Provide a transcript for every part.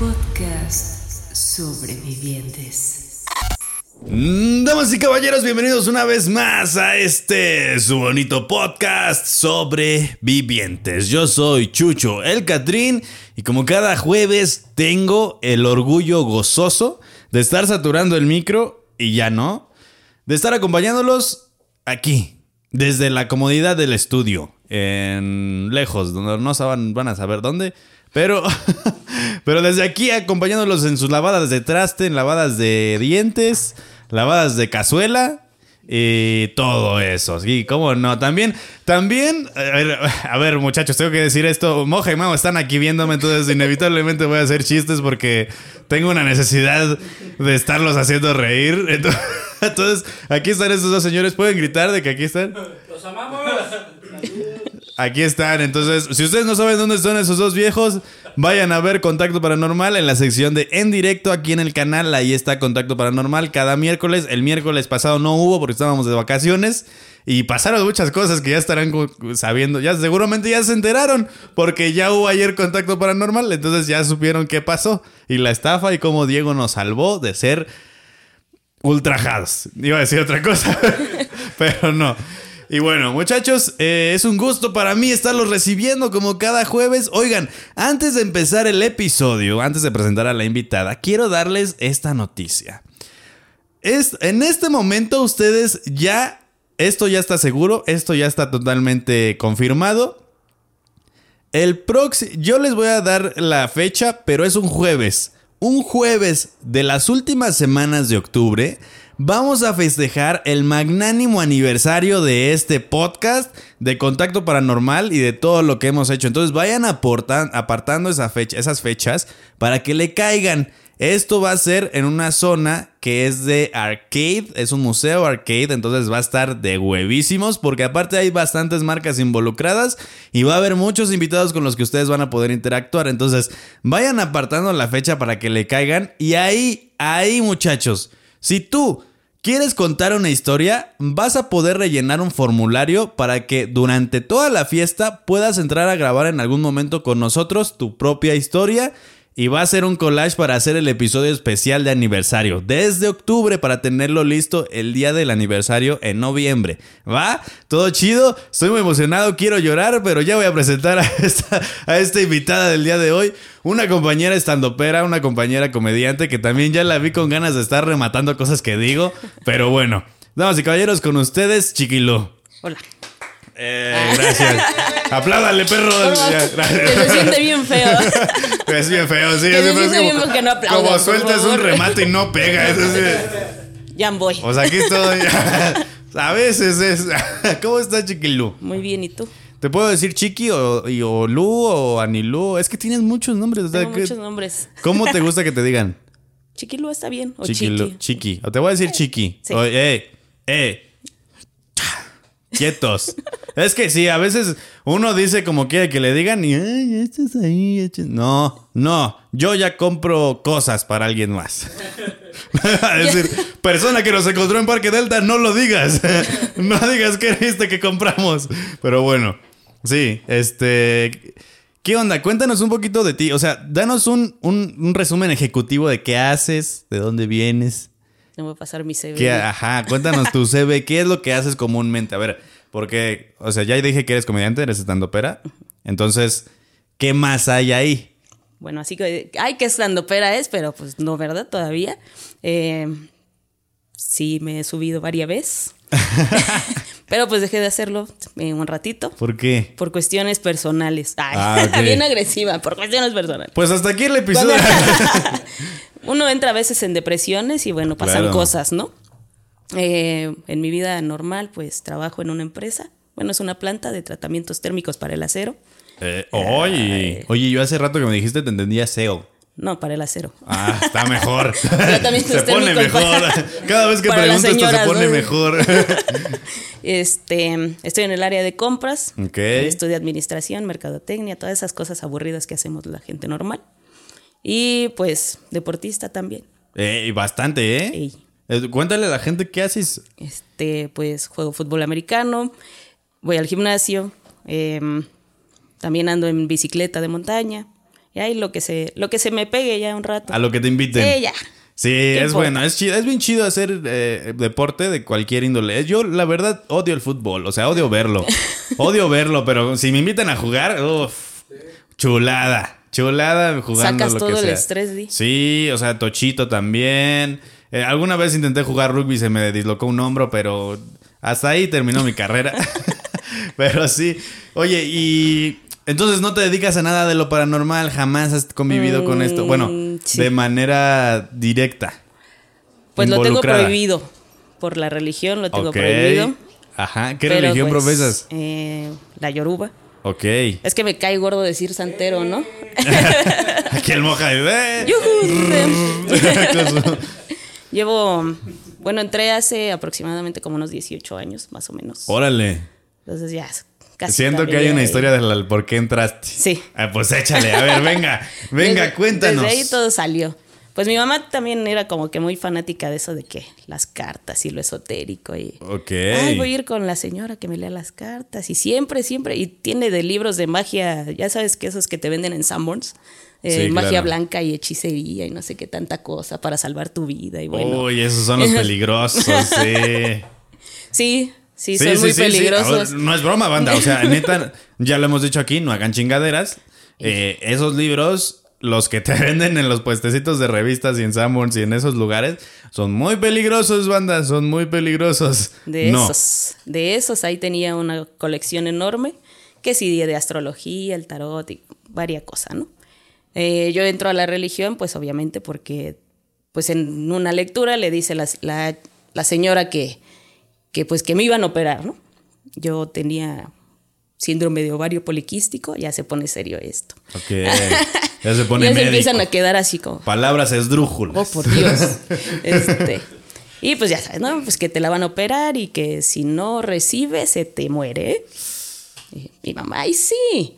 Podcast Sobrevivientes. Damas y caballeros, bienvenidos una vez más a este su bonito podcast sobrevivientes. Yo soy Chucho el Catrín y como cada jueves tengo el orgullo gozoso de estar saturando el micro y ya no, de estar acompañándolos aquí, desde la comodidad del estudio, en lejos, donde no saben, van a saber dónde, pero, pero desde aquí acompañándolos en sus lavadas de traste, en lavadas de dientes, lavadas de cazuela y todo eso. Sí, cómo no. También, también, a ver, a ver, muchachos, tengo que decir esto. Moja y Mamo están aquí viéndome, entonces inevitablemente voy a hacer chistes porque tengo una necesidad de estarlos haciendo reír. Entonces, entonces, aquí están estos dos señores. ¿Pueden gritar de que aquí están? ¡Los amamos! Aquí están. Entonces, si ustedes no saben dónde están esos dos viejos, vayan a ver Contacto Paranormal en la sección de En Directo aquí en el canal. Ahí está Contacto Paranormal cada miércoles. El miércoles pasado no hubo porque estábamos de vacaciones. Y pasaron muchas cosas que ya estarán sabiendo. Ya seguramente ya se enteraron. Porque ya hubo ayer Contacto Paranormal. Entonces ya supieron qué pasó. Y la estafa y cómo Diego nos salvó de ser ultrajados. Iba a decir otra cosa, pero no. Y bueno, muchachos, eh, es un gusto para mí estarlos recibiendo como cada jueves. Oigan, antes de empezar el episodio, antes de presentar a la invitada, quiero darles esta noticia. Es, en este momento ustedes ya, esto ya está seguro, esto ya está totalmente confirmado. El próximo, yo les voy a dar la fecha, pero es un jueves. Un jueves de las últimas semanas de octubre, vamos a festejar el magnánimo aniversario de este podcast de Contacto Paranormal y de todo lo que hemos hecho. Entonces vayan aportan- apartando esas fechas para que le caigan. Esto va a ser en una zona que es de arcade, es un museo arcade, entonces va a estar de huevísimos porque aparte hay bastantes marcas involucradas y va a haber muchos invitados con los que ustedes van a poder interactuar. Entonces vayan apartando la fecha para que le caigan y ahí, ahí muchachos, si tú quieres contar una historia, vas a poder rellenar un formulario para que durante toda la fiesta puedas entrar a grabar en algún momento con nosotros tu propia historia. Y va a ser un collage para hacer el episodio especial de aniversario. Desde octubre para tenerlo listo el día del aniversario en noviembre. ¿Va? Todo chido. Estoy muy emocionado. Quiero llorar, pero ya voy a presentar a esta, a esta invitada del día de hoy. Una compañera estandopera, una compañera comediante que también ya la vi con ganas de estar rematando cosas que digo. Pero bueno. Damas y caballeros, con ustedes, Chiquilo. Hola. Eh, gracias. Apláudale, perro. Que se siente bien feo. Es bien feo, sí. Que se siente bien porque no aplaudan, como sueltas un remate y no pega. Ya voy. O sea, aquí estoy. A veces es. ¿Cómo está Chiquilú? Muy bien, ¿y tú? ¿Te puedo decir Chiqui o, y- o Lu o Anilú? Es que tienes muchos nombres. o sea, Tengo ¿qué- muchos nombres. ¿Cómo te gusta que te digan? Chiquilu está bien. O Chiquilú, Chiqui. Chiqui. O te voy a decir Chiqui. Sí. O, eh, eh. Quietos. es que sí, a veces uno dice como quiere que le digan y ay, estás ahí. eches-". No, no. Yo ya compro cosas para alguien más. es decir, persona que nos encontró en Parque Delta, no lo digas. no digas que viste que compramos. Pero bueno, sí, este. ¿Qué onda? Cuéntanos un poquito de ti. O sea, danos un, un- un resumen ejecutivo de qué haces, de dónde vienes. Te voy a pasar mi CV. ¿Qué- ajá, cuéntanos tu CV, ¿qué es lo que haces comúnmente? A ver, porque, o sea, ya dije que eres comediante, eres estando pera. Entonces, ¿qué más hay ahí? Bueno, así que, ay, que pera es, pero pues no, ¿verdad? Todavía. Eh, sí, me he subido varias veces. pero pues dejé de hacerlo eh, un ratito. ¿Por qué? Por cuestiones personales. Ay, Ah, bien agresiva, por cuestiones personales. Pues hasta aquí el episodio. Uno entra a veces en depresiones y bueno, pasan Claro. cosas, ¿no? Eh, en mi vida normal, pues trabajo en una empresa. Bueno, es una planta de tratamientos térmicos para el acero. Eh, oye, oye, yo hace rato que me dijiste te entendía SEO. No, para el acero. Ah, está mejor. Tratamientos se pone mejor. para- Cada vez que pregunto esto se señoras, pone ¿no? mejor. Este, estoy en el área de compras. Estudio administración, mercadotecnia, todas esas cosas aburridas que hacemos la gente normal. Y pues deportista también. Eh, bastante, ¿eh? Ey. Eh, Cuéntale a la gente qué haces. Este, pues juego fútbol americano, voy al gimnasio, em, también ando en bicicleta de montaña Y ahí lo que se, lo que se me pegue ya un rato. A lo que te inviten. Sí, ya. Sí, es bueno, es chido, es bien chido hacer eh, deporte de cualquier índole. Yo, la verdad, odio el fútbol, o sea, odio verlo. odio verlo, pero si me invitan a jugar, uff, chulada. Chulada jugando Sacas lo todo que el sea. estrés, Di. Sí, o sea, Tochito también. Eh, alguna vez intenté jugar rugby y se me dislocó un hombro, pero hasta ahí terminó mi carrera. pero sí. Oye, y entonces no te dedicas a nada de lo paranormal, jamás has convivido con esto. Bueno, Mm, sí. de manera directa. Pues lo tengo prohibido. Por la religión lo tengo prohibido. Ajá. ¿Qué religión pues, profesas? eh, la yoruba. Ok. Es que me cae gordo decir santero, ¿no? Aquí el moja. eh. Llevo, bueno, entré hace aproximadamente como unos 18 años, más o menos. Órale. Entonces ya casi. Siento que hay una ahí. historia del por qué entraste. Sí. Ah, pues échale, a ver, venga, venga, Desde- cuéntanos. Desde ahí todo salió. Pues mi mamá también era como que muy fanática de eso de que las cartas y lo esotérico y. Ay, voy a ir con la señora que me lea las cartas y siempre, siempre, y tiene de libros de magia, ya sabes que esos que te venden en Sanborns, eh, Sí, magia claro. blanca y hechicería y no sé qué tanta cosa para salvar tu vida y bueno. Uy, esos son los peligrosos, sí. Sí, sí, son muy peligrosos. No es broma, banda. O sea, neta, ya lo hemos dicho aquí, no hagan chingaderas. Eh, esos libros, los que te venden en los puestecitos de revistas y en Sanborns y en esos lugares, son muy peligrosos, banda. Son muy peligrosos. De no. esos, de esos ahí tenía una colección enorme, que sí, de astrología, el tarot y varias cosas, ¿no? Eh, yo entro a la religión, pues obviamente porque, pues en una lectura le dice la, la- la señora que, que, pues que me iban a operar, ¿no? Yo tenía síndrome de ovario poliquístico, ya se pone serio esto. Ok. Ya se pone ya se empiezan a quedar así como, Palabras esdrújulas. Oh, por Dios. Este, y pues ya sabes, ¿no? Pues que te la van a operar y que si no recibes, se te muere. Y mi mamá, ay sí.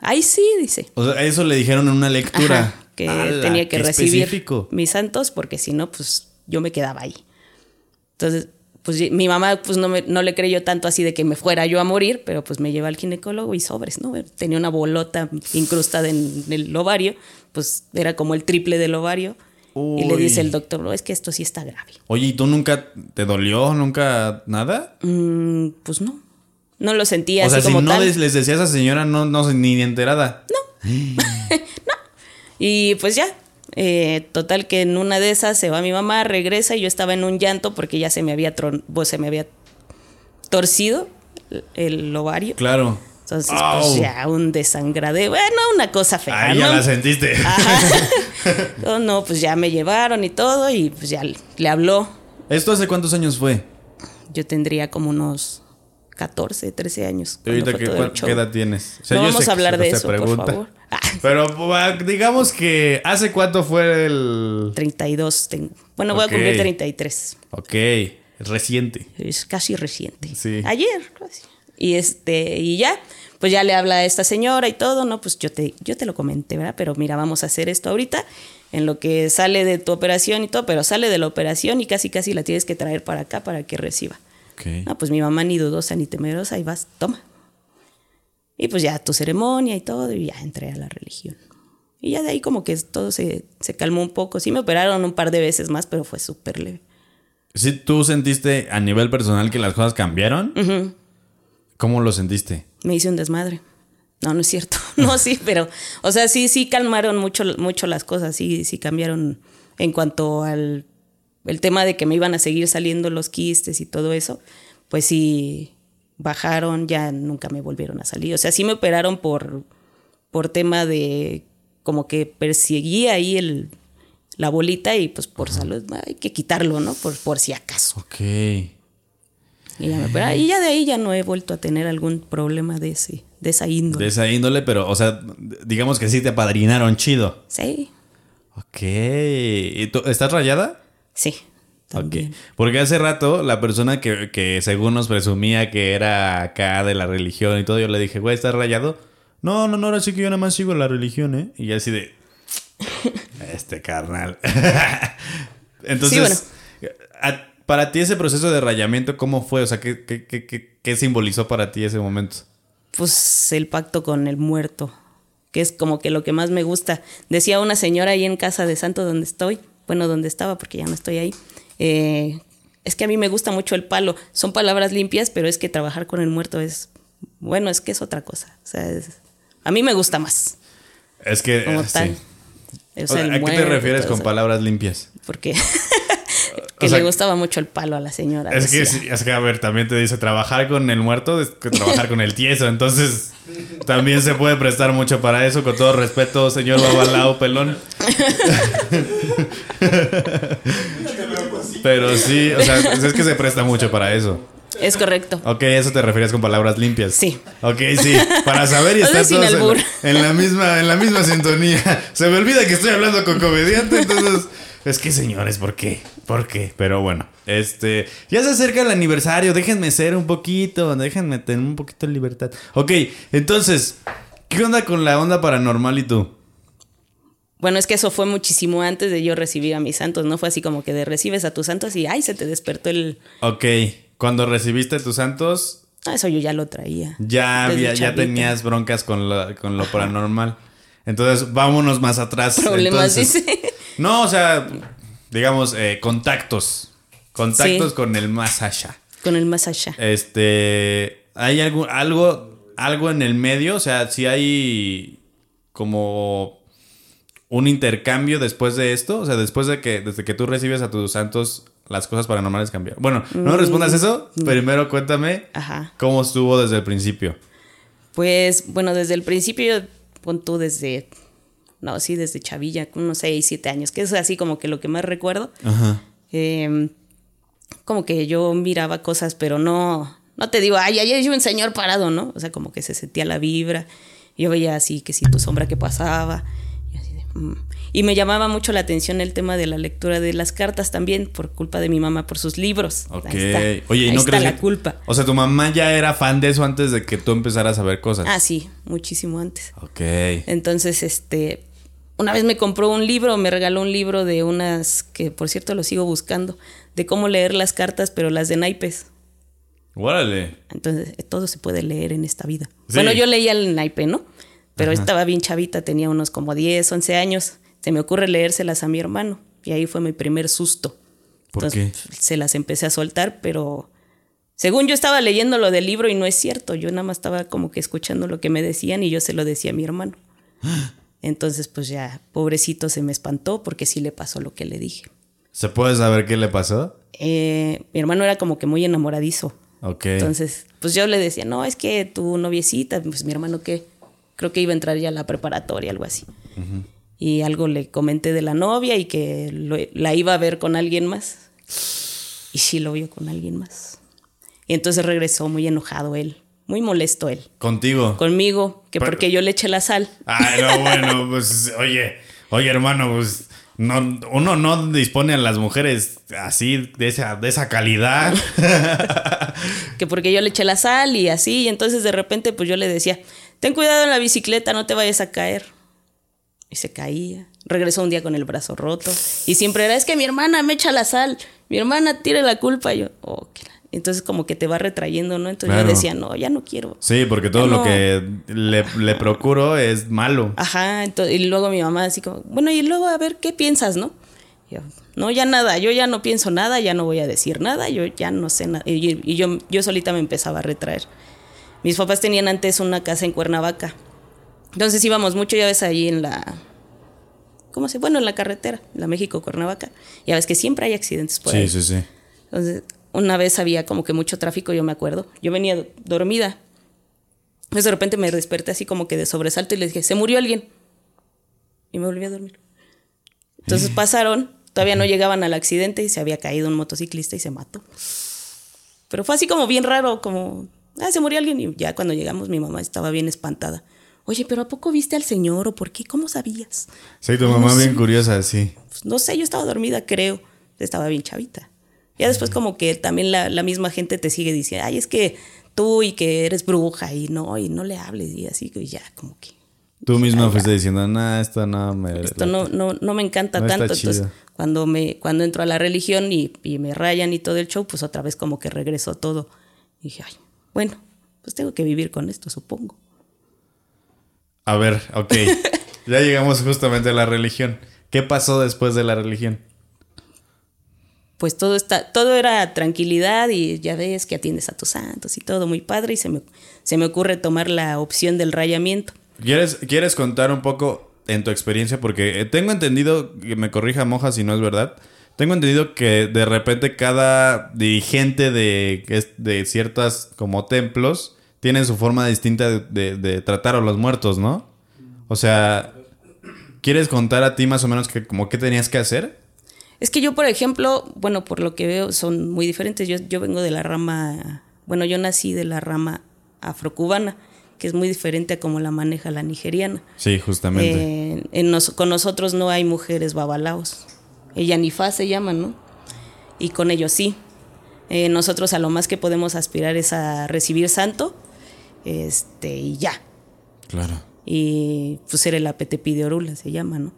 Ay sí, dice. O sea, eso le dijeron en una lectura. Ajá, que ¡Hala, tenía que recibir específico! mis santos porque si no, pues yo me quedaba ahí. Entonces, pues mi mamá pues no, me- no le creyó tanto así de que me fuera yo a morir, pero pues me lleva al ginecólogo y sobres, ¿no? Tenía una bolota incrustada en el ovario, pues era como el triple del ovario. Y le dice el doctor, no, es que esto sí está grave. Oye, ¿y tú nunca te dolió? ¿Nunca nada? Mm, pues no. No lo sentía o sea, si no tal. les, les decía a esa señora, no, no ni enterada. Y pues ya. Eh, total que en una de esas se va mi mamá, regresa y yo estaba en un llanto porque ya se me había tron- pues, se me había torcido el ovario. Claro. Entonces, pues ya un desangradero. Bueno, una cosa fea. Ahí ya ¿no? la sentiste. Ajá. no, no, pues ya me llevaron y todo y pues ya le habló. ¿Esto hace cuántos años fue? Yo tendría como unos 14, 13 años. ¿Y ahorita qué, edad tienes? O No vamos a hablar de eso, por favor. Ah. Pero digamos que ¿hace cuánto fue el...? 32 tengo. Bueno, voy a cumplir 33. Ok, reciente. Es casi reciente. Sí. Ayer, casi. Y este, y ya, pues ya le habla a esta señora y todo, ¿no? Pues yo te, yo te lo comenté, ¿verdad? Pero mira, vamos a hacer esto ahorita, en lo que sale de tu operación y todo, pero sale de la operación y casi casi la tienes que traer para acá para que reciba. Ok. No, pues mi mamá ni dudosa ni temerosa, y vas, toma. Y pues ya tu ceremonia y todo, y ya entré a la religión. Y ya de ahí como que todo se, se calmó un poco. Sí me operaron un par de veces más, pero fue súper leve. ¿Sí tú sentiste a nivel personal que las cosas cambiaron? ¿Cómo lo sentiste? Me hice un desmadre. No, no es cierto. No, sí, pero, o sea, sí, sí calmaron mucho, mucho las cosas, sí, sí cambiaron en cuanto al el tema de que me iban a seguir saliendo los quistes y todo eso, pues sí bajaron, ya nunca me volvieron a salir. O sea, sí me operaron por, por tema de como que perseguía ahí el, la bolita y pues por salud hay que quitarlo, ¿no? Por, por si acaso. Ok. Y ya, me operaron. y ya de ahí ya no he vuelto a tener algún problema de, ese, de esa índole. De esa índole, pero, o sea, digamos que sí te apadrinaron chido. Sí, Ok. ¿Y tú, ¿Estás rayada? Sí. Ok. También. Porque hace rato la persona que, que según nos presumía que era acá de la religión y todo, yo le dije, güey, ¿estás rayado? No, no, no, ahora sí que yo nada más sigo la religión, ¿eh? Y así de... Este carnal. Entonces, a- para ti ese proceso de rayamiento, ¿cómo fue? O sea, ¿qué, qué, qué, qué- qué simbolizó para ti ese momento? Pues el pacto con el muerto. que es como que lo que más me gusta. Decía una señora ahí en casa de santo donde estoy, bueno, donde estaba porque ya no estoy ahí, eh, es que a mí me gusta mucho el palo. Son palabras limpias, pero es que trabajar con el muerto es, bueno, es que es otra cosa. O sea, es- a mí me gusta más. Es que. Como eh, tal. sí. O O sea, sea, el ¿A qué te refieres con palabras limpias? Porque que O sea, le gustaba mucho el palo a la señora. Es que, es que, a ver, también te dice trabajar con el muerto es que trabajar con el tieso. Entonces, también se puede prestar mucho para eso. Con todo respeto, señor Babalao Pelón. Pero sí, o sea, es que se presta mucho para eso. Es correcto. Ok, eso te refieres con palabras limpias. Sí. Ok, sí. Para saber y estar todos en en la misma, en la misma sintonía. Se me olvida que estoy hablando con comediante, entonces. Es que señores, ¿por qué? ¿Por qué? Pero bueno, este. Ya se acerca el aniversario. Déjenme ser un poquito. Déjenme tener un poquito de libertad. Ok, entonces. ¿Qué onda con la onda paranormal y tú? Bueno, es que eso fue muchísimo antes de yo recibir a mis santos. No fue así como que de recibes a tus santos y ay, se te despertó el. Ok, cuando recibiste tus santos, Ah, eso yo ya lo traía. ya, había- ya tenías broncas con, la- con lo paranormal. Entonces, vámonos más atrás. Problemas, Entonces, dice. No, o sea, digamos, eh, contactos. Contactos Sí. con el más allá. Con el más allá. Este. ¿Hay algo, algo, algo en el medio? O sea, si hay como un intercambio después de esto. O sea, después de que, desde que tú recibes a tus santos, las cosas paranormales cambian. Bueno, no respondas eso. Primero cuéntame Ajá. cómo estuvo desde el principio. Pues, bueno, desde el principio, pon tú desde. No, sí, desde chavilla, con unos 6, 7 años, que es así como que lo que más recuerdo. Ajá. Eh, como que yo miraba cosas, pero no, no te digo, ay, ayer hay un señor parado, ¿no? O sea, como que se sentía la vibra. Yo veía así que si tu sombra que pasaba. Y, así de, mm. Y me llamaba mucho la atención el tema de la lectura de las cartas también, por culpa de mi mamá, por sus libros. Ok. Ahí está, Oye, ¿y Ahí no está crees la que- culpa. O sea, tu mamá ya era fan de eso antes de que tú empezaras a ver cosas. Ah, sí, muchísimo antes. Ok. Entonces, este, una vez me compró un libro, me regaló un libro de unas, que por cierto lo sigo buscando, de cómo leer las cartas, pero las de naipes. Órale. Entonces, eh, todo se puede leer en esta vida. Sí. Bueno, yo leía el naipe, ¿no? Pero estaba bien chavita, tenía unos como 10, 11 años. Se me ocurre leérselas a mi hermano. Y ahí fue mi primer susto. ¿Por Entonces, Se las empecé a soltar, pero según yo estaba leyendo lo del libro y no es cierto. Yo nada más estaba como que escuchando lo que me decían y yo se lo decía a mi hermano. Entonces, pues ya, pobrecito, se me espantó porque sí le pasó lo que le dije. ¿Se puede saber qué le pasó? Eh, mi hermano era como que muy enamoradizo. Ok. Entonces, pues yo le decía, no, es que tu noviecita, pues mi hermano que creo que iba a entrar ya a la preparatoria, algo así. Y algo le comenté de la novia y que lo- la iba a ver con alguien más. Y sí lo vio con alguien más. Y entonces regresó muy enojado él, muy molesto él, Contigo. conmigo, que Pero- porque yo le eché la sal. Ay, no, bueno, pues, oye, oye, hermano, pues, no, uno no dispone a las mujeres así, de esa, de esa calidad. que porque yo le eché la sal y así, y entonces de repente pues yo le decía, ten cuidado en la bicicleta, no te vayas a caer. Y se caía. Regresó un día con el brazo roto. Y siempre era, es que mi hermana me echa la sal, mi hermana tiene la culpa. Y yo, oh, qué la-". Entonces como que te va retrayendo, ¿no? Entonces Claro. yo decía, no, ya no quiero. Sí, porque todo lo que le, le procuro es malo. Ajá, ento- y luego mi mamá así como, bueno, y luego a ver, ¿qué piensas, no? Yo, no, ya nada, yo ya no pienso nada, ya no voy a decir nada, yo ya no sé nada. Y, y yo, yo solita me empezaba a retraer. Mis papás tenían antes una casa en Cuernavaca. Entonces íbamos mucho, ya ves, ahí en la... ¿Cómo se? Bueno, en la carretera, la México-Cuernavaca. Ya ves que siempre hay accidentes por ahí. Sí, sí, sí. Entonces, una vez había como que mucho tráfico, yo me acuerdo. Yo venía do- dormida. Entonces de repente me desperté así como que de sobresalto y le dije, se murió alguien. Y me volví a dormir. Entonces pasaron, todavía no llegaban al accidente y se había caído un motociclista y se mató. Pero fue así como bien raro, como, ah, se murió alguien. Y ya cuando llegamos mi mamá estaba bien espantada. Oye, pero ¿a poco viste al señor o por qué? ¿Cómo sabías? Sí, tu No mamá sé. bien curiosa, sí. Pues, no sé, yo estaba dormida, creo. Estaba bien chavita. Ya después como que también la, la misma gente te sigue diciendo, ay, es que tú y que eres bruja y no, y no le hables y así, que ya como que Tú misma fuiste diciendo, nah, esto no me... esto no, no, no me encanta No tanto. Entonces, cuando, me, cuando entro a la religión y, y me rayan y todo el show, pues otra vez como que regresó todo. Y dije, ay, bueno, pues tengo que vivir con esto, supongo. A ver, ok. ya llegamos justamente a la religión. ¿Qué pasó después de la religión? Pues todo está, todo era tranquilidad y ya ves que atiendes a tus santos y todo muy padre y se me, se me ocurre tomar la opción del rayamiento. ¿Quieres, ¿Quieres contar un poco en tu experiencia? Porque eh, tengo entendido, que me corrija Moja si no es verdad, tengo entendido que de repente cada dirigente de, de ciertas como templos tiene su forma distinta de, de tratar a los muertos, ¿no? O sea, ¿quieres contar a ti más o menos que, como qué tenías que hacer? Es que yo, por ejemplo, bueno, por lo que veo, son muy diferentes. Yo, yo vengo de la rama, bueno, yo nací de la rama afrocubana, que es muy diferente a cómo la maneja la nigeriana. Sí, justamente. Eh, con nosotros no hay mujeres babalaos. Ella ni fa se llaman, ¿no? Y con ellos sí. Eh, nosotros a lo más que podemos aspirar es a recibir santo, este, y ya. Claro y pues era el apete Orula, se llama, ¿no?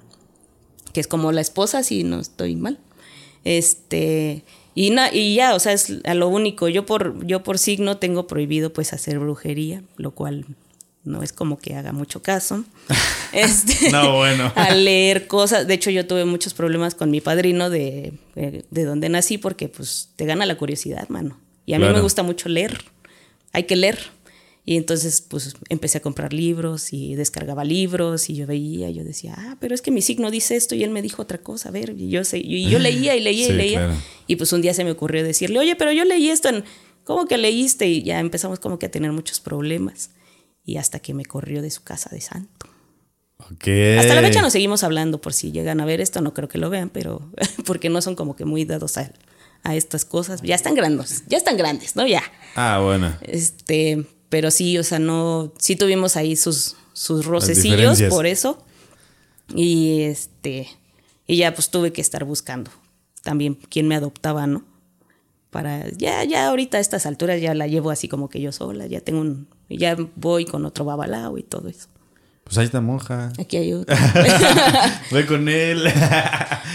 Que es como la esposa, si no estoy mal. Este, y, y ya, o sea, es a lo único. Yo por, yo por signo tengo prohibido pues hacer brujería, lo cual no es como que haga mucho caso. Este, no, bueno. a leer cosas. De hecho, yo tuve muchos problemas con mi padrino de, de, donde nací porque pues te gana la curiosidad, mano. Y a mí me gusta mucho leer. Hay que leer. Y entonces, pues empecé a comprar libros y descargaba libros y yo veía, yo decía, ah, pero es que mi signo dice esto y él me dijo otra cosa, a ver, y yo, sé, y yo leía y leía y leía. Y pues un día se me ocurrió decirle, oye, pero yo leí esto, en, ¿cómo que leíste? Y ya empezamos como que a tener muchos problemas. Y hasta que me corrió de su casa de santo. Hasta la fecha nos seguimos hablando, por si llegan a ver esto, no creo que lo vean, pero porque no son como que muy dados a, a estas cosas. Ya están grandes, ya están grandes, ¿no? Ya. Ah, bueno. Este, pero sí, o sea, no, sí tuvimos ahí sus, sus rocecillos por eso. Y este, y ya pues tuve que estar buscando también quién me adoptaba, ¿no? Para, ya, ya ahorita a estas alturas ya la llevo así como que yo sola, ya tengo un, ya voy con otro babalao y todo eso. Pues ahí está monja. Aquí hay otro. Voy con él.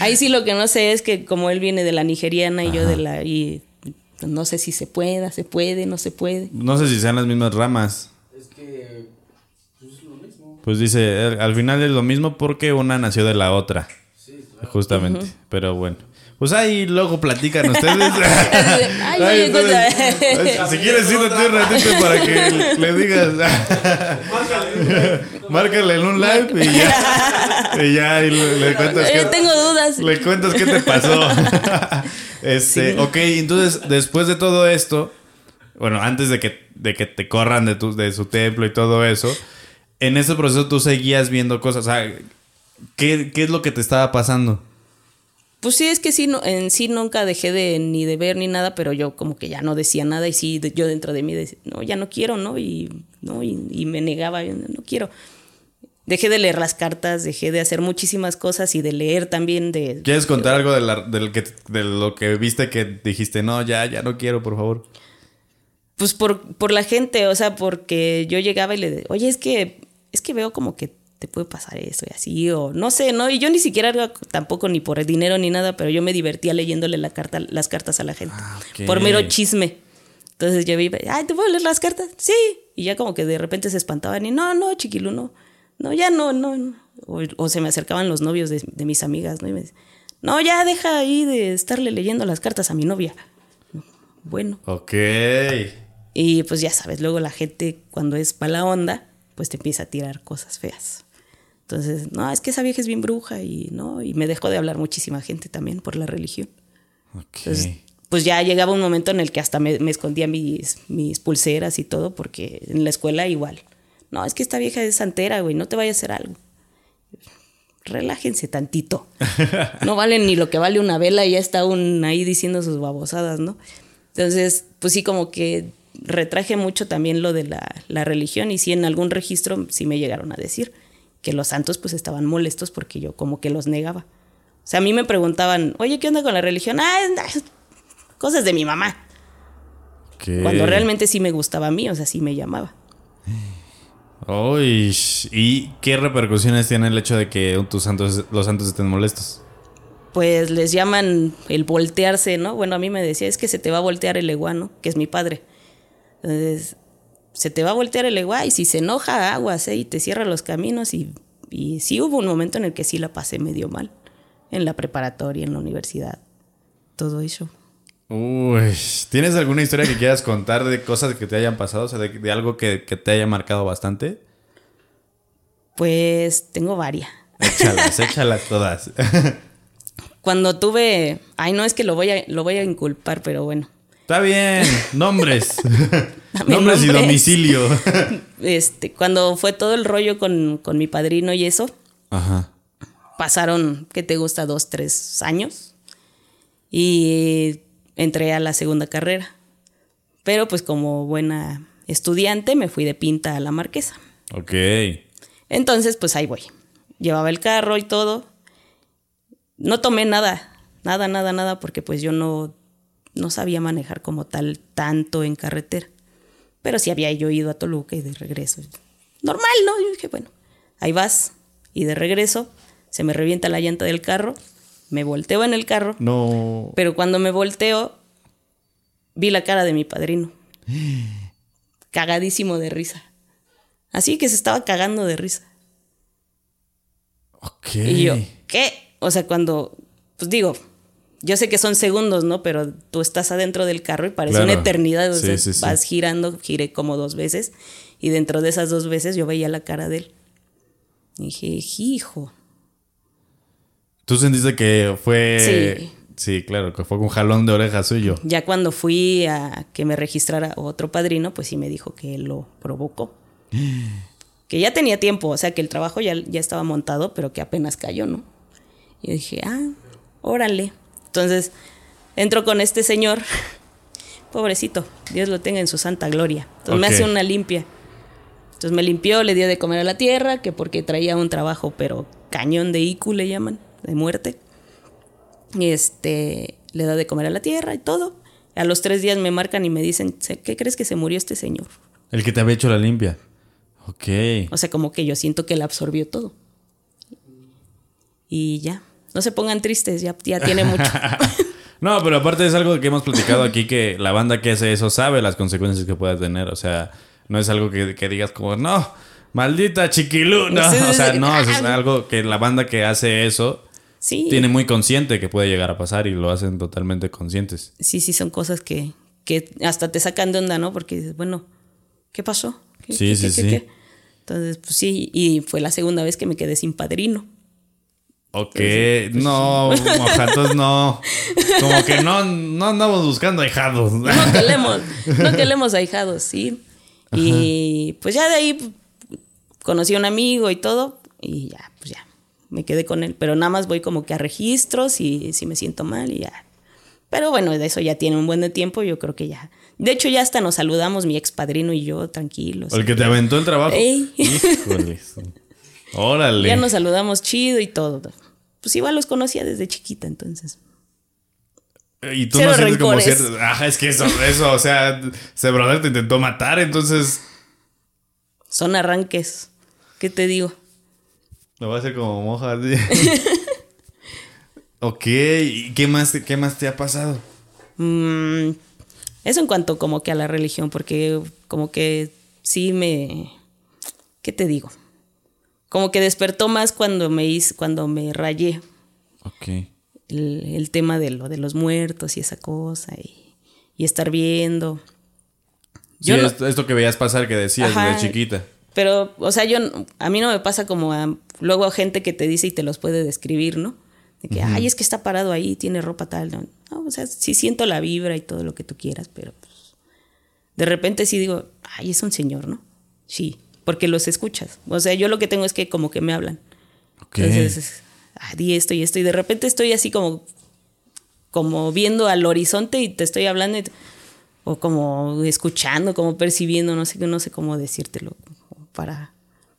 ahí sí lo que no sé es que como él viene de la nigeriana y yo de la, y no sé si se pueda, se puede, no se puede. No sé si sean las mismas ramas. Es que pues es lo mismo. Pues dice, al final es lo mismo porque una nació de la otra. Sí, claro. Justamente. Pero bueno. Pues ahí luego platican ustedes. Ay, si quieres irte un ratito para que le, digas. Márcale en un live y ya. Y ya y le, cuentas. Yo tengo dudas. Le cuentas qué te pasó. Este, ok, entonces después de todo esto, bueno, antes de que, de que te corran de, tu, de su templo y todo eso, en ese proceso tú seguías viendo cosas, o sea, ¿qué, es lo que te estaba pasando? Pues sí, es que sí, no, en sí nunca dejé de ni de ver ni nada, pero yo como que ya no decía nada y sí, yo dentro de mí decía, no, ya no quiero, ¿no? Y, ¿no? y, y me negaba, no quiero dejé de leer las cartas, dejé de hacer muchísimas cosas y de leer también de... ¿Quieres contar algo de, la, que, de lo que viste que dijiste, no, ya, ya no quiero, por favor? Pues por, por la gente, o sea, porque yo llegaba y le oye, es que, es que veo como que te puede pasar eso y así, o no sé, ¿no? Y yo ni siquiera tampoco ni por el dinero ni nada, pero yo me divertía leyéndole la carta, las cartas a la gente, ah, por mero chisme. Entonces yo iba, ay, ¿te puedo leer las cartas? Sí. Y ya como que de repente se espantaban y no, no, chiquilu, no no, ya no, no. O, se me acercaban los novios de, mis amigas, ¿no? Y me decían, no, ya deja ahí de estarle leyendo las cartas a mi novia. Bueno. Ok. Y pues ya sabes, luego la gente cuando es mala onda, pues te empieza a tirar cosas feas. Entonces, no, es que esa vieja es bien bruja y no, y me dejó de hablar muchísima gente también por la religión. Okay. pues ya llegaba un momento en el que hasta me, escondía mis, mis pulseras y todo, porque en la escuela igual no, es que esta vieja es santera, güey, no te vaya a hacer algo. Relájense tantito. No valen ni lo que vale una vela y ya está un ahí diciendo sus babosadas, ¿no? Entonces, pues sí, como que retraje mucho también lo de la, religión y sí en algún registro sí me llegaron a decir que los santos pues estaban molestos porque yo como que los negaba. O sea, a mí me preguntaban, oye, ¿qué onda con la religión? Ah, cosas de mi mamá. Cuando realmente sí me gustaba a mí, o sea, sí me llamaba. Uy, ¿y qué repercusiones tiene el hecho de que tus santos, los santos estén molestos? Pues les llaman el voltearse, ¿no? Bueno, a mí me decía, es que se te va a voltear el eguano, que es mi padre. Entonces, se te va a voltear el igual y si se enoja, aguas, ¿eh? Y te cierra los caminos y, y sí hubo un momento en el que sí la pasé medio mal, en la preparatoria, en la universidad, todo eso. Uy, ¿tienes alguna historia que quieras contar de cosas que te hayan pasado? O sea, de, de algo que, que te haya marcado bastante. Pues tengo varias. Échalas, échalas todas. Cuando tuve, ay no es que lo voy a, lo voy a inculpar, pero bueno. Está bien, nombres. Nombres y domicilio. Este, cuando fue todo el rollo con, con mi padrino y eso, Ajá. pasaron, ¿qué te gusta? Dos, tres años. Y entré a la segunda carrera. Pero pues como buena estudiante me fui de pinta a la marquesa. Ok. Entonces pues ahí voy. Llevaba el carro y todo. No tomé nada, nada, nada, nada, porque pues yo no, no sabía manejar como tal tanto en carretera. Pero sí había yo ido a Toluca y de regreso. Normal, ¿no? Yo dije, bueno, ahí vas. Y de regreso se me revienta la llanta del carro, me volteo en el carro, No. pero cuando me volteo vi la cara de mi padrino. Cagadísimo de risa. Así que se estaba cagando de risa. Ok. Y yo, ¿qué? O sea, cuando, pues digo, yo sé que son segundos, ¿no? Pero tú estás adentro del carro y parece Claro. una eternidad. O Sí, sea, sí, sí. vas girando, giré como dos veces. Y dentro de esas dos veces yo veía la cara de él. Y dije, hijo. ¿Tú sentiste que fue. Sí. Sí, claro, que fue un jalón de oreja suyo. Ya cuando fui a que me registrara otro padrino, pues sí me dijo que lo provocó. que ya tenía tiempo, o sea que el trabajo ya, ya estaba montado, pero que apenas cayó, ¿no? Y dije, ah, órale. Entonces, entro con este señor, pobrecito, Dios lo tenga en su santa gloria. Entonces me hace una limpia. Entonces me limpió, le dio de comer a la tierra, que porque traía un trabajo, pero cañón de IQ le llaman, de muerte. Y este, le da de comer a la tierra y todo. A los tres días me marcan y me dicen, "¿Se- ¿qué crees que se murió este señor? El que te había hecho la limpia. Ok. O sea, como que yo siento que él absorbió todo. Y ya. No se pongan tristes, ya, ya tiene mucho. No, pero aparte es algo que hemos platicado aquí que la banda que hace eso sabe las consecuencias que puede tener. O sea, no es algo que, que digas como, no, maldita chiquilú. No, o sea, no, es algo que la banda que hace eso Sí. tiene muy consciente que puede llegar a pasar y lo hacen totalmente conscientes. Sí, sí, son cosas que, que hasta te sacan de onda, ¿no? Porque dices, bueno, ¿qué pasó? ¿Qué- Sí, qué- sí, qué- sí. Entonces, pues sí, y fue la segunda vez que me quedé sin padrino. Ok, no, mojatos no. Como que no, no andamos buscando ahijados. No queremos, no queremos ahijados, sí. Y pues ya de ahí conocí a un amigo y todo, y ya, pues ya, me quedé con él. Pero nada más voy como que a registros y si me siento mal y ya. Pero bueno, de eso ya tiene un buen de tiempo, yo creo que ya. De hecho, ya hasta nos saludamos, mi ex padrino y yo, tranquilos. El que te aventó el trabajo. Ey. Híjoles. Órale. Ya nos saludamos chido y todo. Pues igual los conocía desde chiquita, entonces. Y tú Cero no sientes como cierto. Ajá, es que eso, eso, o sea, ese brother te intentó matar, entonces. Son arranques. ¿Qué te digo? Lo va a hacer como moja. ok, ¿y qué más, te- qué más te ha pasado? Mm, eso en cuanto como que a la religión, porque como que sí me... ¿Qué te digo? Como que despertó más cuando me hice, cuando me rayé Ok. el, el tema de lo de los muertos y esa cosa y, y estar viendo. Sí, no- esto, esto que veías pasar que decías Ajá. desde chiquita. Pero, o sea, yo, a mí no me pasa como a, luego a gente que te dice y te los puede describir, ¿no? De que, ay, es que está parado ahí, tiene ropa tal. No, No, o sea, sí siento la vibra y todo lo que tú quieras, pero pues, de repente sí digo, ay, es un señor, ¿no? Sí, porque los escuchas. O sea, yo lo que tengo es que como que me hablan. Entonces, ah, di esto y esto. Y de repente estoy así como, como viendo al horizonte y te estoy hablando. y- o como escuchando, como percibiendo, no sé, no sé cómo decírtelo. Para,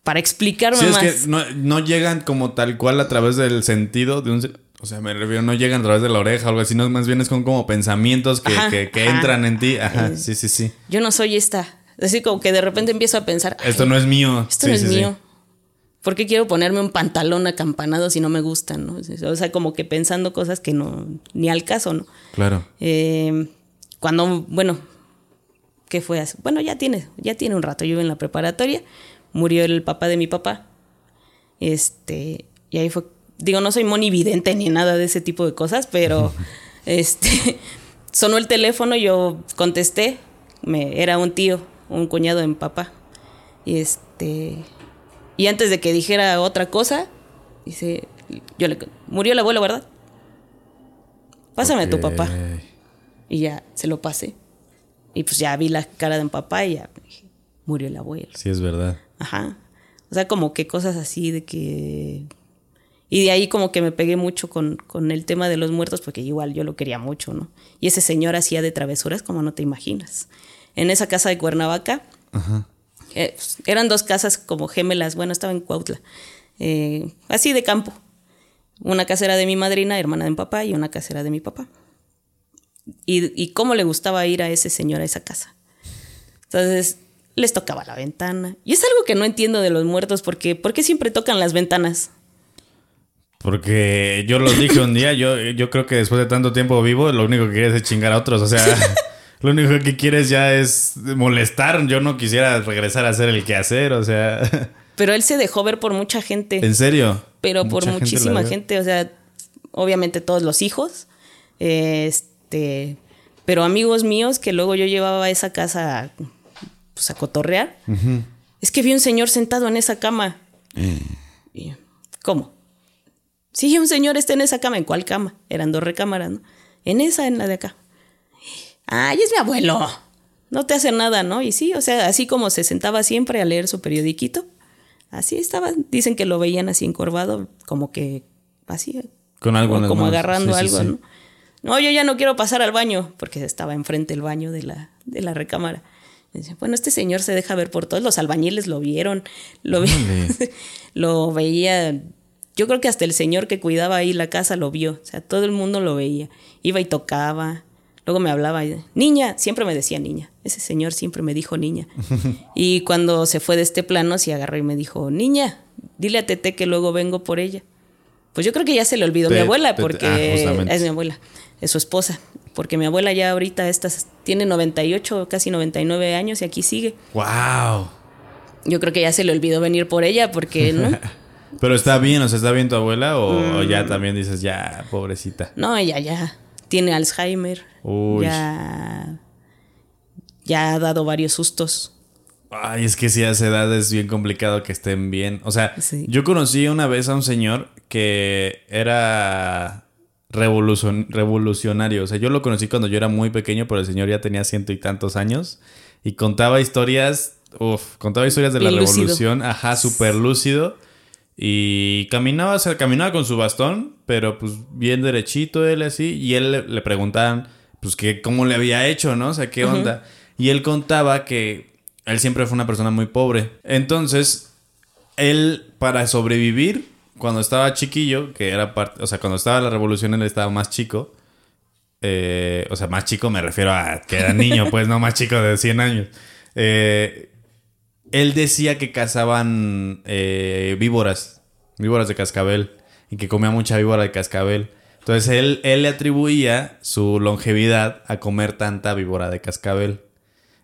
para explicarme Sí, es más. que no, no llegan como tal cual a través del sentido de un... O sea, me refiero, no llegan a través de la oreja o algo así, no, más bien es con como pensamientos que, Ajá, que- que ajá. entran en ti. Ajá, Eh, sí, sí, sí. Yo no soy esta. Así como que de repente empiezo a pensar. Esto "Ay, no es mío. Esto Sí, no es sí, sí. mío. ¿Por qué quiero ponerme un pantalón acampanado si no me gustan? ¿no? O sea, como que pensando cosas que no, ni al caso, ¿no? Claro. Eh, cuando, bueno, que fue así. Bueno, ya tiene, ya tiene un rato. Yo iba en la preparatoria, murió el papá de mi papá. Este, y ahí fue, digo, no soy monividente ni nada de ese tipo de cosas, pero este, sonó el teléfono, yo contesté, me, era un tío, un cuñado de mi papá. Y este, y antes de que dijera otra cosa, dice, yo le, murió el abuelo, ¿verdad? Pásame a tu papá. Y ya se lo pasé. Y pues ya vi la cara de mi papá y ya dije, murió el abuelo. Sí, es verdad. Ajá. O sea, como que cosas así de que... Y de ahí como que me pegué mucho con, con el tema de los muertos porque igual yo lo quería mucho, ¿no? Y ese señor hacía de travesuras como no te imaginas. En esa casa de Cuernavaca, Ajá. eh, pues, eran dos casas como gemelas, bueno, estaba en Cuautla, eh, así de campo. Una casa era de mi madrina, hermana de mi papá, y una casa era de mi papá. Y, y cómo le gustaba ir a ese señor a esa casa. Entonces, les tocaba la ventana. Y es algo que no entiendo de los muertos, porque ¿por qué siempre tocan las ventanas? Porque yo lo dije un día, yo, yo creo que después de tanto tiempo vivo, lo único que quieres es chingar a otros. O sea, lo único que quieres ya es molestar. Yo no quisiera regresar a hacer el quehacer, o sea. Pero él se dejó ver por mucha gente. ¿En serio? pero por gente muchísima gente, o sea, obviamente todos los hijos, este, pero amigos míos que luego yo llevaba a esa casa pues, a cotorrear, es que vi un señor sentado en esa cama. Yo, ¿Cómo? Sí, un señor está en esa cama. ¿En cuál cama? Eran dos recámaras, ¿no? En esa, en la de acá. Ay, es mi abuelo. No te hace nada, ¿no? Y sí, o sea, así como se sentaba siempre a leer su periodiquito, así estaba. Dicen que lo veían así encorvado, como que así. Con algo en como, como agarrando Sí, algo, sí. ¿no? No, yo ya no quiero pasar al baño, porque estaba enfrente el baño de la, de la recámara. Bueno, este señor se deja ver por todos. Los albañiles lo vieron, lo, vi- lo veía. Yo creo que hasta el señor que cuidaba ahí la casa lo vio. O sea, todo el mundo lo veía. Iba y tocaba. Luego me hablaba, y, niña, siempre me decía niña. Ese señor siempre me dijo niña. y cuando se fue de este plano, se agarró y me dijo, niña, dile a Tete que luego vengo por ella. Pues yo creo que ya se le olvidó mi abuela, te- porque ah, justamente. es mi abuela, es su esposa. Porque mi abuela ya ahorita estas, tiene 98, casi 99 años y aquí sigue. ¡Wow! Yo creo que ya se le olvidó venir por ella porque no. Pero está bien, o sea, ¿está bien tu abuela? O, o Mm. ya también dices, ya, pobrecita. No, ella ya tiene Alzheimer. Uy. Ya, ya ha dado varios sustos. Ay, es que si a esa edad es bien complicado que estén bien. O sea, Sí. yo conocí una vez a un señor que era revolucion- revolucionario. O sea, yo lo conocí cuando yo era muy pequeño, pero el señor ya tenía ciento y tantos años. Y contaba historias, uf, contaba historias de la lúcido. revolución. Ajá, súper lúcido. Y caminaba, o sea, caminaba con su bastón, pero pues bien derechito él así. Y él le, le preguntaban, pues, que cómo le había hecho, ¿no? O sea, qué onda. Y él contaba que él siempre fue una persona muy pobre. Entonces, él, para sobrevivir, cuando estaba chiquillo, que era parte, o sea, cuando estaba la revolución, él estaba más chico. Eh, o sea, más chico me refiero a que era niño, pues no más chico de 100 años. Eh, él decía que cazaban eh, víboras, víboras de cascabel, y que comía mucha víbora de cascabel. Entonces él, él le atribuía su longevidad a comer tanta víbora de cascabel.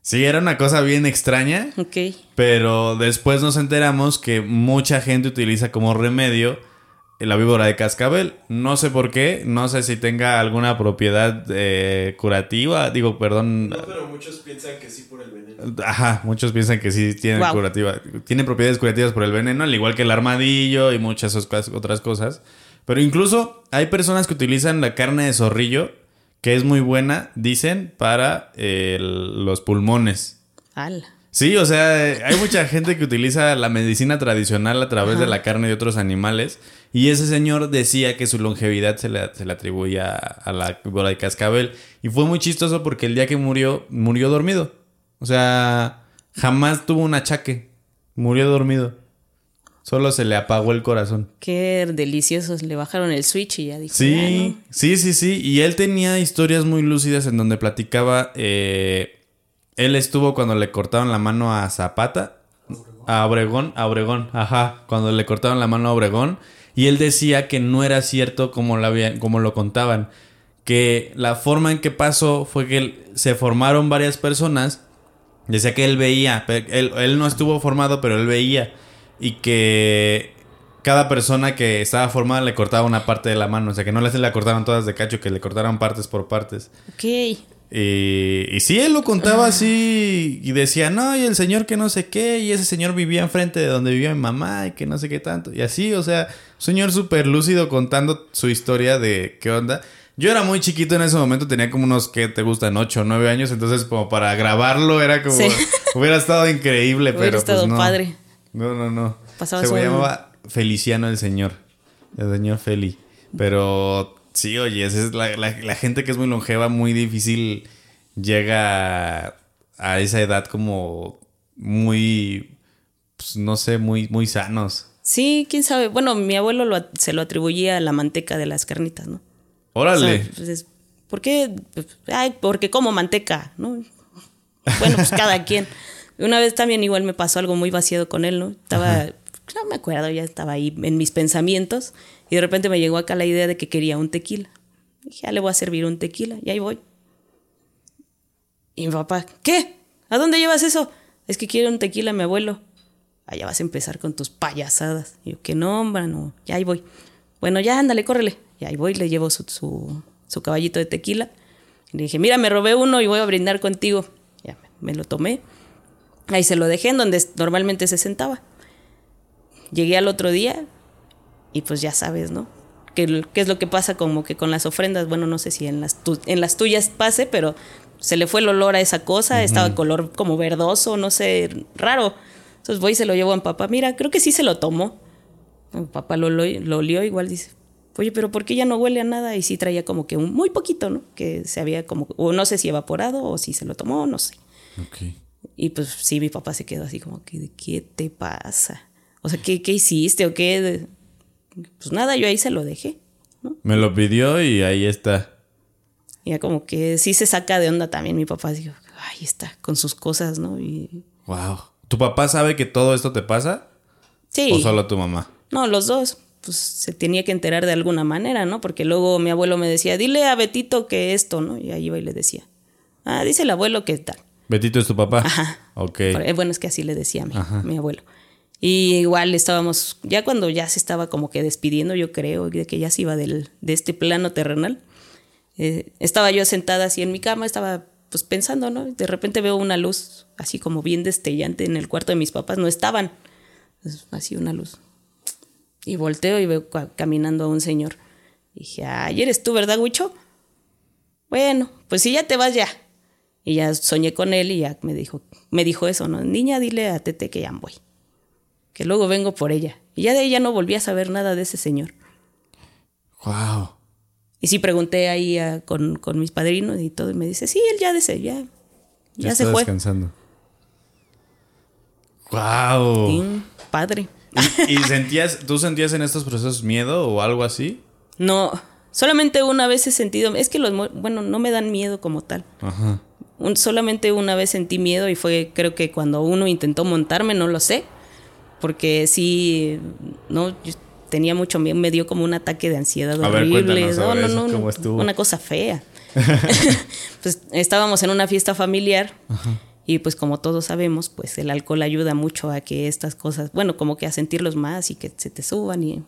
Sí, era una cosa bien extraña, Ok. pero después nos enteramos que mucha gente utiliza como remedio la víbora de cascabel. No sé por qué, no sé si tenga alguna propiedad eh, curativa, digo, perdón, No, pero muchos piensan que sí por el veneno. Ajá, muchos piensan que sí tienen Guau. curativa. Tienen propiedades curativas por el veneno, al igual que el armadillo y muchas otras cosas. Pero incluso hay personas que utilizan la carne de zorrillo, que es muy buena, dicen, para eh, los pulmones. Ala. Sí, o sea, eh, hay mucha gente que utiliza la medicina tradicional a través Ajá. de la carne de otros animales. Y ese señor decía que su longevidad se le, se le atribuía a la víbora de cascabel. Y fue muy chistoso porque el día que murió, murió dormido. O sea, jamás tuvo un achaque. Murió dormido. Solo se le apagó el corazón. Qué deliciosos. Le bajaron el switch y ya dijo. Sí, sí, sí, sí. Y él tenía historias muy lúcidas en donde platicaba. eh, él estuvo cuando le cortaron la mano a Zapata. A Obregón, a Obregón, ajá. Cuando le cortaron la mano a Obregón. Y él decía que no era cierto como lo, contaban. Que la forma en que pasó fue que se formaron varias personas Decía que él veía, él, él no estuvo formado, pero él veía. Y que cada persona que estaba formada le cortaba una parte de la mano. O sea, que no le la cortaron todas de cacho, que le cortaran partes por partes. Ok. Y, y sí, él lo contaba así y decía, no, y el señor que no sé qué, y ese señor vivía enfrente de donde vivía mi mamá y que no sé qué tanto. Y así, o sea, un señor súper lúcido contando su historia de qué onda. Yo era muy chiquito en ese momento, tenía como unos, ¿qué te gustan? 8 o 9 años, entonces como para grabarlo era como, Sí. hubiera estado increíble, Hubiera pero estado pues no. padre. No, no, no. Pasabas Se un- llamaba Feliciano el señor, el señor Feli. Pero sí, oye, esa es la, la- la gente que es muy longeva, muy difícil llega a esa edad como muy, pues, no sé, muy, muy sanos. Sí, quién sabe. Bueno, mi abuelo lo se lo atribuía a la manteca de las carnitas, ¿no? O Órale. sea, pues es- ¿Por qué? Pues, Ay, porque como manteca, ¿no? Bueno, pues cada quien. Una vez también igual me pasó algo muy vaciado con él, ¿no? Estaba, no me acuerdo, ya estaba ahí en mis pensamientos y de repente me llegó acá la idea de que quería un tequila. Dije, ya le voy a servir un tequila y ahí voy. Y mi papá, ¿qué? ¿A dónde llevas eso? Es que quiere un tequila mi abuelo. Allá vas a empezar con tus payasadas. Y yo, que no, no, ya ahí voy. Bueno, ya ándale, córrele. Y ahí voy, le llevo su, su, caballito de tequila. Y le dije, mira, me robé uno y voy a brindar contigo. Ya me lo tomé. Ahí se lo dejé en donde normalmente se sentaba. Llegué al otro día y pues ya sabes, ¿no? ¿Qué, qué es lo que pasa como que con las ofrendas? Bueno, no sé si en las, tu- en las tuyas pase, pero se le fue el olor a esa cosa, estaba color como verdoso, no sé, raro. Entonces voy y se lo llevo a mi papá. Mira, creo que sí se lo tomó. Mi papá lo, lo, lo olió, igual dice, oye, pero ¿por qué ya no huele a nada? Y sí traía como que un, muy poquito, ¿no? Que se había como, o no sé si evaporado o si se lo tomó, no sé. Ok. Y pues sí, mi papá se quedó así como que, ¿de qué te pasa? O sea, ¿qué, qué hiciste o qué? Pues nada, yo ahí se lo dejé. Me lo pidió y ahí está. Y ya como que sí se saca de onda también mi papá. Digo, ahí está, con sus cosas, ¿no? Y Wow. ¿Tu papá sabe que todo esto te pasa? sí. ¿O solo tu mamá? No, los dos. Pues se tenía que enterar de alguna manera, ¿no? Porque luego mi abuelo me decía, dile a Betito que esto, ¿no? Y ahí iba y le decía, ah, dice el abuelo que tal. ¿Betito es tu papá? Ajá. Ok. Eh, Bueno, es que así le decía a mi, mi abuelo. Y igual estábamos, ya cuando ya se estaba como que despidiendo, yo creo, de que ya se iba del, de este plano terrenal, eh, estaba yo sentada así en mi cama, estaba pues pensando, ¿no? De repente veo una luz así como bien destellante en el cuarto de mis papás, no estaban, Es así una luz. Y volteo y veo ca- caminando a un señor. dije, ay, eres tú, ¿verdad, Huicho? Bueno, pues si ya te vas ya. Y ya soñé con él y ya me dijo, me dijo eso, ¿no? Niña, dile a Tete que ya voy. Que luego vengo por ella. Y ya de ella no volví a saber nada de ese señor. Wow. Y sí pregunté ahí a- con, con mis padrinos y todo, y me dice, sí, él ya de ese, ya, ya, se está fue. descansando. Wow. Sí, padre. ¿Y, y sentías, tú sentías en estos procesos miedo o algo así? No, solamente una vez he sentido, es que los, bueno, no me dan miedo como tal. Ajá. Un- solamente una vez sentí miedo y fue creo que cuando uno intentó montarme, no lo sé, porque sí, no, yo tenía mucho miedo, me dio como un ataque de ansiedad A horrible, no, no, no, una cosa fea. pues estábamos en una fiesta familiar y pues como todos sabemos, pues el alcohol ayuda mucho a que estas cosas, bueno, como que a sentirlos más y que se te suban y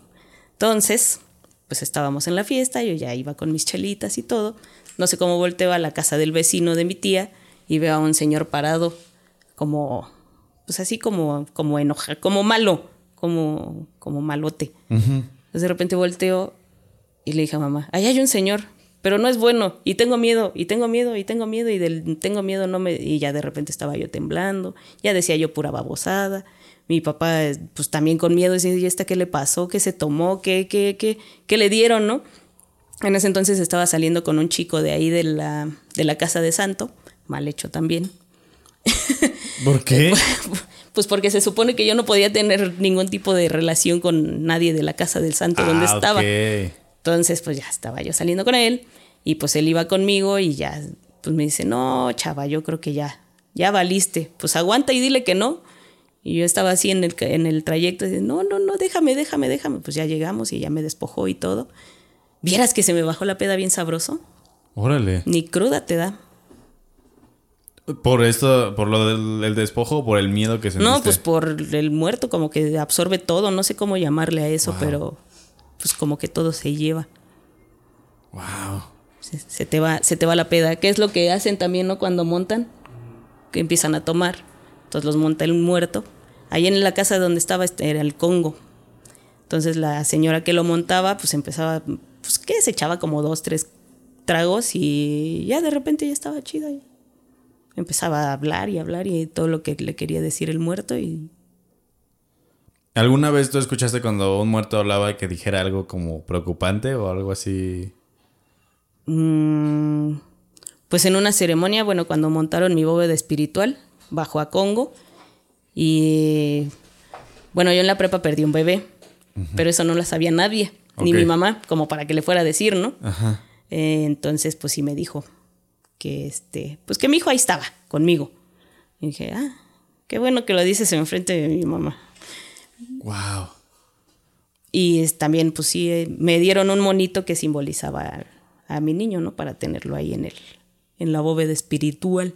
entonces, pues estábamos en la fiesta, yo ya iba con mis chelitas y todo. No sé cómo volteo a la casa del vecino de mi tía y veo a un señor parado como, pues así como, como enojado, como malo, como, como malote. Entonces de repente volteo y le dije a mamá, ahí hay un señor, pero no es bueno y tengo miedo y tengo miedo y tengo miedo y del tengo miedo no me... Y ya de repente estaba yo temblando, ya decía yo pura babosada. Mi papá, pues también con miedo, decía, ¿y esta qué le pasó? ¿Qué se tomó? ¿Qué, qué, qué, qué le dieron, no? En ese entonces estaba saliendo con un chico de ahí de la, de la casa de Santo, mal hecho también. ¿Por qué? Pues porque se supone que yo no podía tener ningún tipo de relación con nadie de la casa del Santo donde Ah, estaba. Entonces, pues ya estaba yo saliendo con él y pues él iba conmigo y ya, pues me dice, no, chava, yo creo que ya, ya valiste, pues aguanta y dile que no. Y yo estaba así en el, en el trayecto, y dice, no, no, no, déjame, déjame, déjame. Pues ya llegamos y ya me despojó y todo. Vieras que se me bajó la peda bien sabroso, Órale. ni cruda te da. ¿Por esto, por lo del el despojo o por el miedo que sentiste? No, pues por el muerto, como que absorbe todo, no sé cómo llamarle a eso, pero pues como que todo se lleva. Wow. Se, se te va, se te va la peda. ¿Qué es lo que hacen también, no? Cuando montan, que empiezan a tomar. Entonces los monta el muerto. Ahí en la casa donde estaba este, era el Congo. Entonces la señora que lo montaba, pues empezaba, pues que se echaba como dos, tres tragos y ya de repente ya estaba chida. Empezaba a hablar y hablar y todo lo que le quería decir el muerto y ¿Alguna vez tú escuchaste cuando un muerto hablaba y que dijera algo como preocupante o algo así? Mm, pues en una ceremonia, bueno, cuando montaron mi bóveda espiritual, bajo a Congo. Y bueno, yo en la prepa perdí un bebé, pero eso no lo sabía nadie, ni mi mamá, como para que le fuera a decir, ¿no? Ajá. Eh, entonces, pues sí me dijo que este, pues que mi hijo ahí estaba conmigo. Y dije, ah, qué bueno que lo dices enfrente de mi mamá. Wow. Y es- también, pues sí, eh, me dieron un monito que simbolizaba a, a mi niño, ¿no? Para tenerlo ahí en el, en la bóveda espiritual.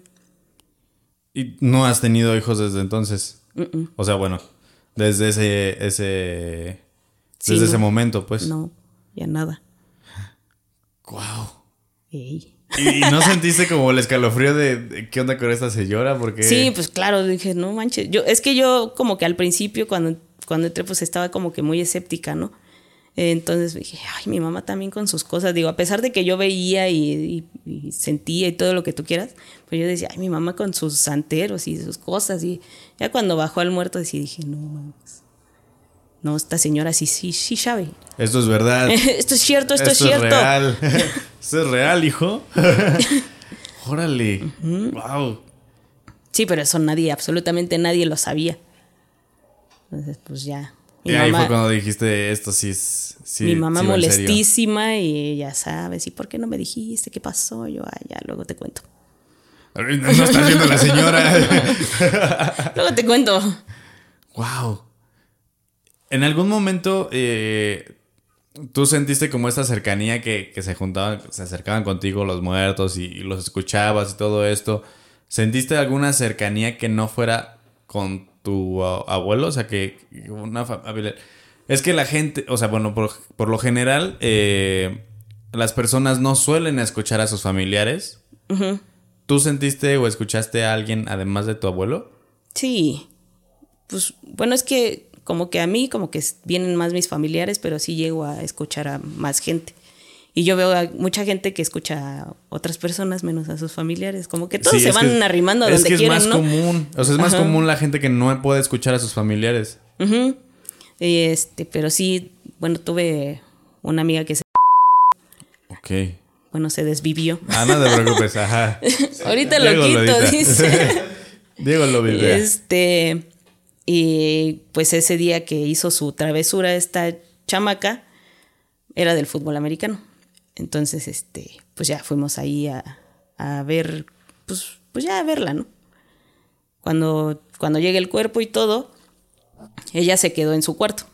¿Y no has tenido hijos desde entonces? O sea, bueno, desde ese, ese, Sí, desde no. ese momento, pues. No, ya nada. Wow. Ey. ¿Y no sentiste como el escalofrío de, qué onda con esta señora? Porque Sí, pues claro, dije, no manches. Yo, es que yo como que al principio cuando, cuando entré pues estaba como que muy escéptica, ¿no? Entonces dije, ay, mi mamá también con sus cosas. Digo, a pesar de que yo veía y, sentía y todo lo que tú quieras, pues yo decía, ay, mi mamá con sus santeros y sus cosas. Y ya cuando bajó al muerto, sí dije, no mames. No, esta señora sí, sí, sí sabe. esto es verdad. esto es cierto, esto, es Esto cierto. real. esto es real, hijo. Órale. Wow. Sí, pero eso nadie, absolutamente nadie lo sabía. Entonces, pues ya. Y ahí mamá- fue cuando dijiste esto sí es. Sí, mi mamá sí va en serio". molestísima y ya sabes, ¿y por qué no me dijiste qué pasó? Yo, ah, ya, luego te cuento. Ay, No está viendo la señora. Luego te cuento. wow. En algún momento eh, tú sentiste como esta cercanía que, que se juntaban, se acercaban contigo los muertos y, y los escuchabas y todo esto. ¿Sentiste alguna cercanía que no fuera con tu abuelo? O sea, que una familia... Es que la gente, o sea, bueno, por, por lo general, eh, las personas no suelen escuchar a sus familiares. ¿Tú sentiste o escuchaste a alguien además de tu abuelo? Sí. Pues bueno, es que como que a mí, como que vienen más mis familiares, pero sí llego a escuchar a más gente. Y yo veo a mucha gente que escucha a otras personas menos a sus familiares. Como que todos Sí, se es van que- arrimando a es donde que es quieren, más ¿no? común. O sea, es más Ajá. común la gente que no puede escuchar a sus familiares. Ujú. Este, pero sí, bueno, tuve una amiga que se, Ok. bueno, se desvivió. Ah, no te preocupes, ajá. Ahorita lo quito, dice. Diego lo vivea. Este, y pues ese día que hizo su travesura esta chamaca, era del fútbol americano. Entonces, este, pues ya fuimos ahí a, a ver, pues, pues ya a verla, ¿no? Cuando, cuando el cuerpo y todo, ella se quedó en su cuarto.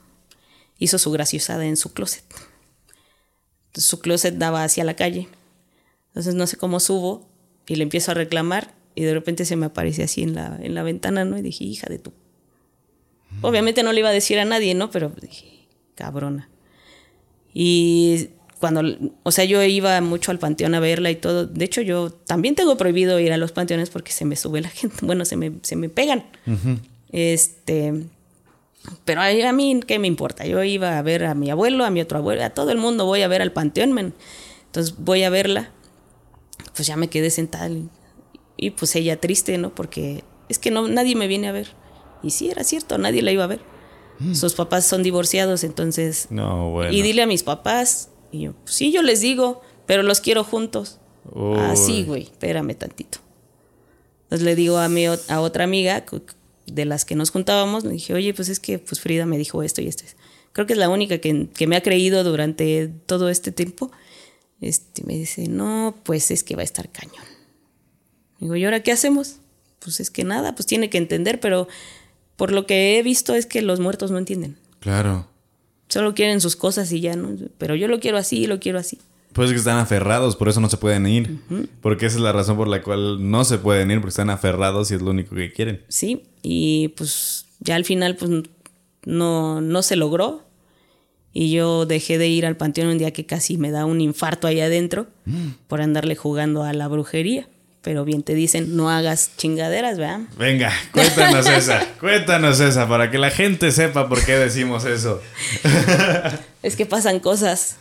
Hizo su graciosada en su closet. Su closet daba hacia la calle. Entonces no sé cómo subo y le empiezo a reclamar y de repente se me aparece así en la, en la ventana, ¿no? Y dije, hija de tu. Obviamente no le iba a decir a nadie, ¿no? Pero dije, cabrona. Y cuando, o sea, yo iba mucho al panteón a verla y todo. De hecho, yo también tengo prohibido ir a los panteones porque se me sube la gente. Bueno, se me, se me pegan. Este. Pero a, a mí, ¿qué me importa? Yo iba a ver a mi abuelo, a mi otro abuelo, a todo el mundo voy a ver al panteón, men. Entonces voy a verla. Pues ya me quedé sentada y, y pues ella triste, ¿no? Porque es que no, nadie me viene a ver. Y sí, era cierto, nadie la iba a ver. Sus papás son divorciados, entonces No, bueno. y dile a mis papás. Y yo, pues sí, yo les digo, pero los quiero juntos. Ah, sí, Uy. güey, espérame tantito. Entonces le digo a mi a otra amiga de las que nos juntábamos, le dije, oye, pues es que pues Frida me dijo esto y esto. Creo que es la única que, que me ha creído durante todo este tiempo. Este, me dice, no, pues es que va a estar cañón. Digo, ¿y ahora qué hacemos? Pues es que nada, pues tiene que entender, pero por lo que he visto es que los muertos no entienden Claro. solo quieren sus cosas y ya, ¿no? Pero yo lo quiero así, lo quiero así. Pues es que están aferrados, por eso no se pueden ir. Porque esa es la razón por la cual no se pueden ir, porque están aferrados y es lo único que quieren. Sí, y pues ya al final pues no, no se logró. Y yo dejé de ir al panteón un día que casi me da un infarto ahí adentro por andarle jugando a la brujería. Pero bien te dicen, no hagas chingaderas, ¿verdad? Venga, cuéntanos esa, cuéntanos esa, para que la gente sepa por qué decimos eso. Es que pasan cosas,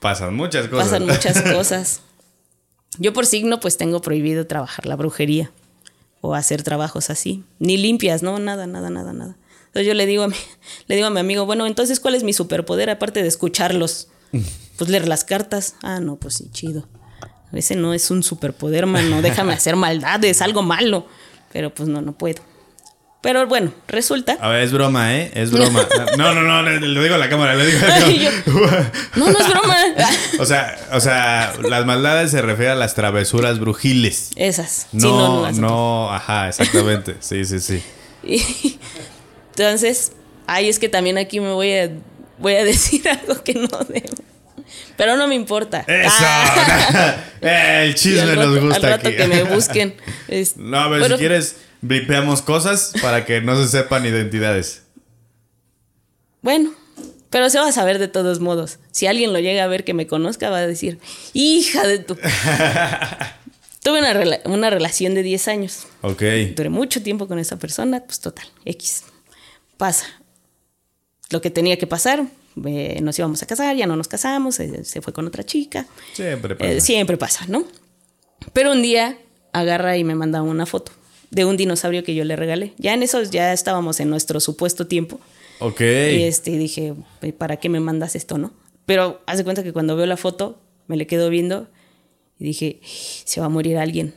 Pasan muchas cosas. pasan muchas cosas. Yo por signo pues tengo prohibido trabajar la brujería o hacer trabajos así, ni limpias, no, nada, nada, nada, nada. Entonces yo le digo a mi, le digo a mi amigo, bueno, entonces ¿cuál es mi superpoder aparte de escucharlos? Pues leer las cartas. Ah, no, pues sí, chido. Ese no es un superpoder, mano, déjame hacer maldades, algo malo. Pero pues no, no puedo. Pero bueno, resulta. A ver, es broma, ¿eh? Es broma. No, no, no, le, le digo a la cámara, le digo a la cámara. No, no es broma. O sea, o sea, las maldades se refiere a las travesuras brujiles. Esas. Sí, No, las- no, ajá, exactamente. Sí, sí, sí. Y entonces, ay, es que también aquí me voy a, voy a decir algo que no debo. Pero no me importa. Eso. Ah, El chisme rato, nos gusta al rato aquí. que me busquen. Es- No, a ver, Bueno, si quieres, blipeamos cosas para que no se sepan identidades. Bueno, pero se va a saber de todos modos. Si alguien lo llega a ver que me conozca, va a decir, hija de tu... Tuve una, rela- una relación de 10 años. Ok. Duré mucho tiempo con esa persona, pues total, X. Pasa. Lo que tenía que pasar, eh, nos íbamos a casar, ya no nos casamos, eh, se fue con otra chica. Siempre pasa. Eh, siempre pasa, ¿no? Pero un día agarra y me manda una foto de un dinosaurio que yo le regalé. Ya en eso ya estábamos en nuestro supuesto tiempo. Ok. Y este, dije, ¿para qué me mandas esto, no? Pero haz de cuenta que cuando veo la foto, me le quedo viendo y dije, se va a morir alguien.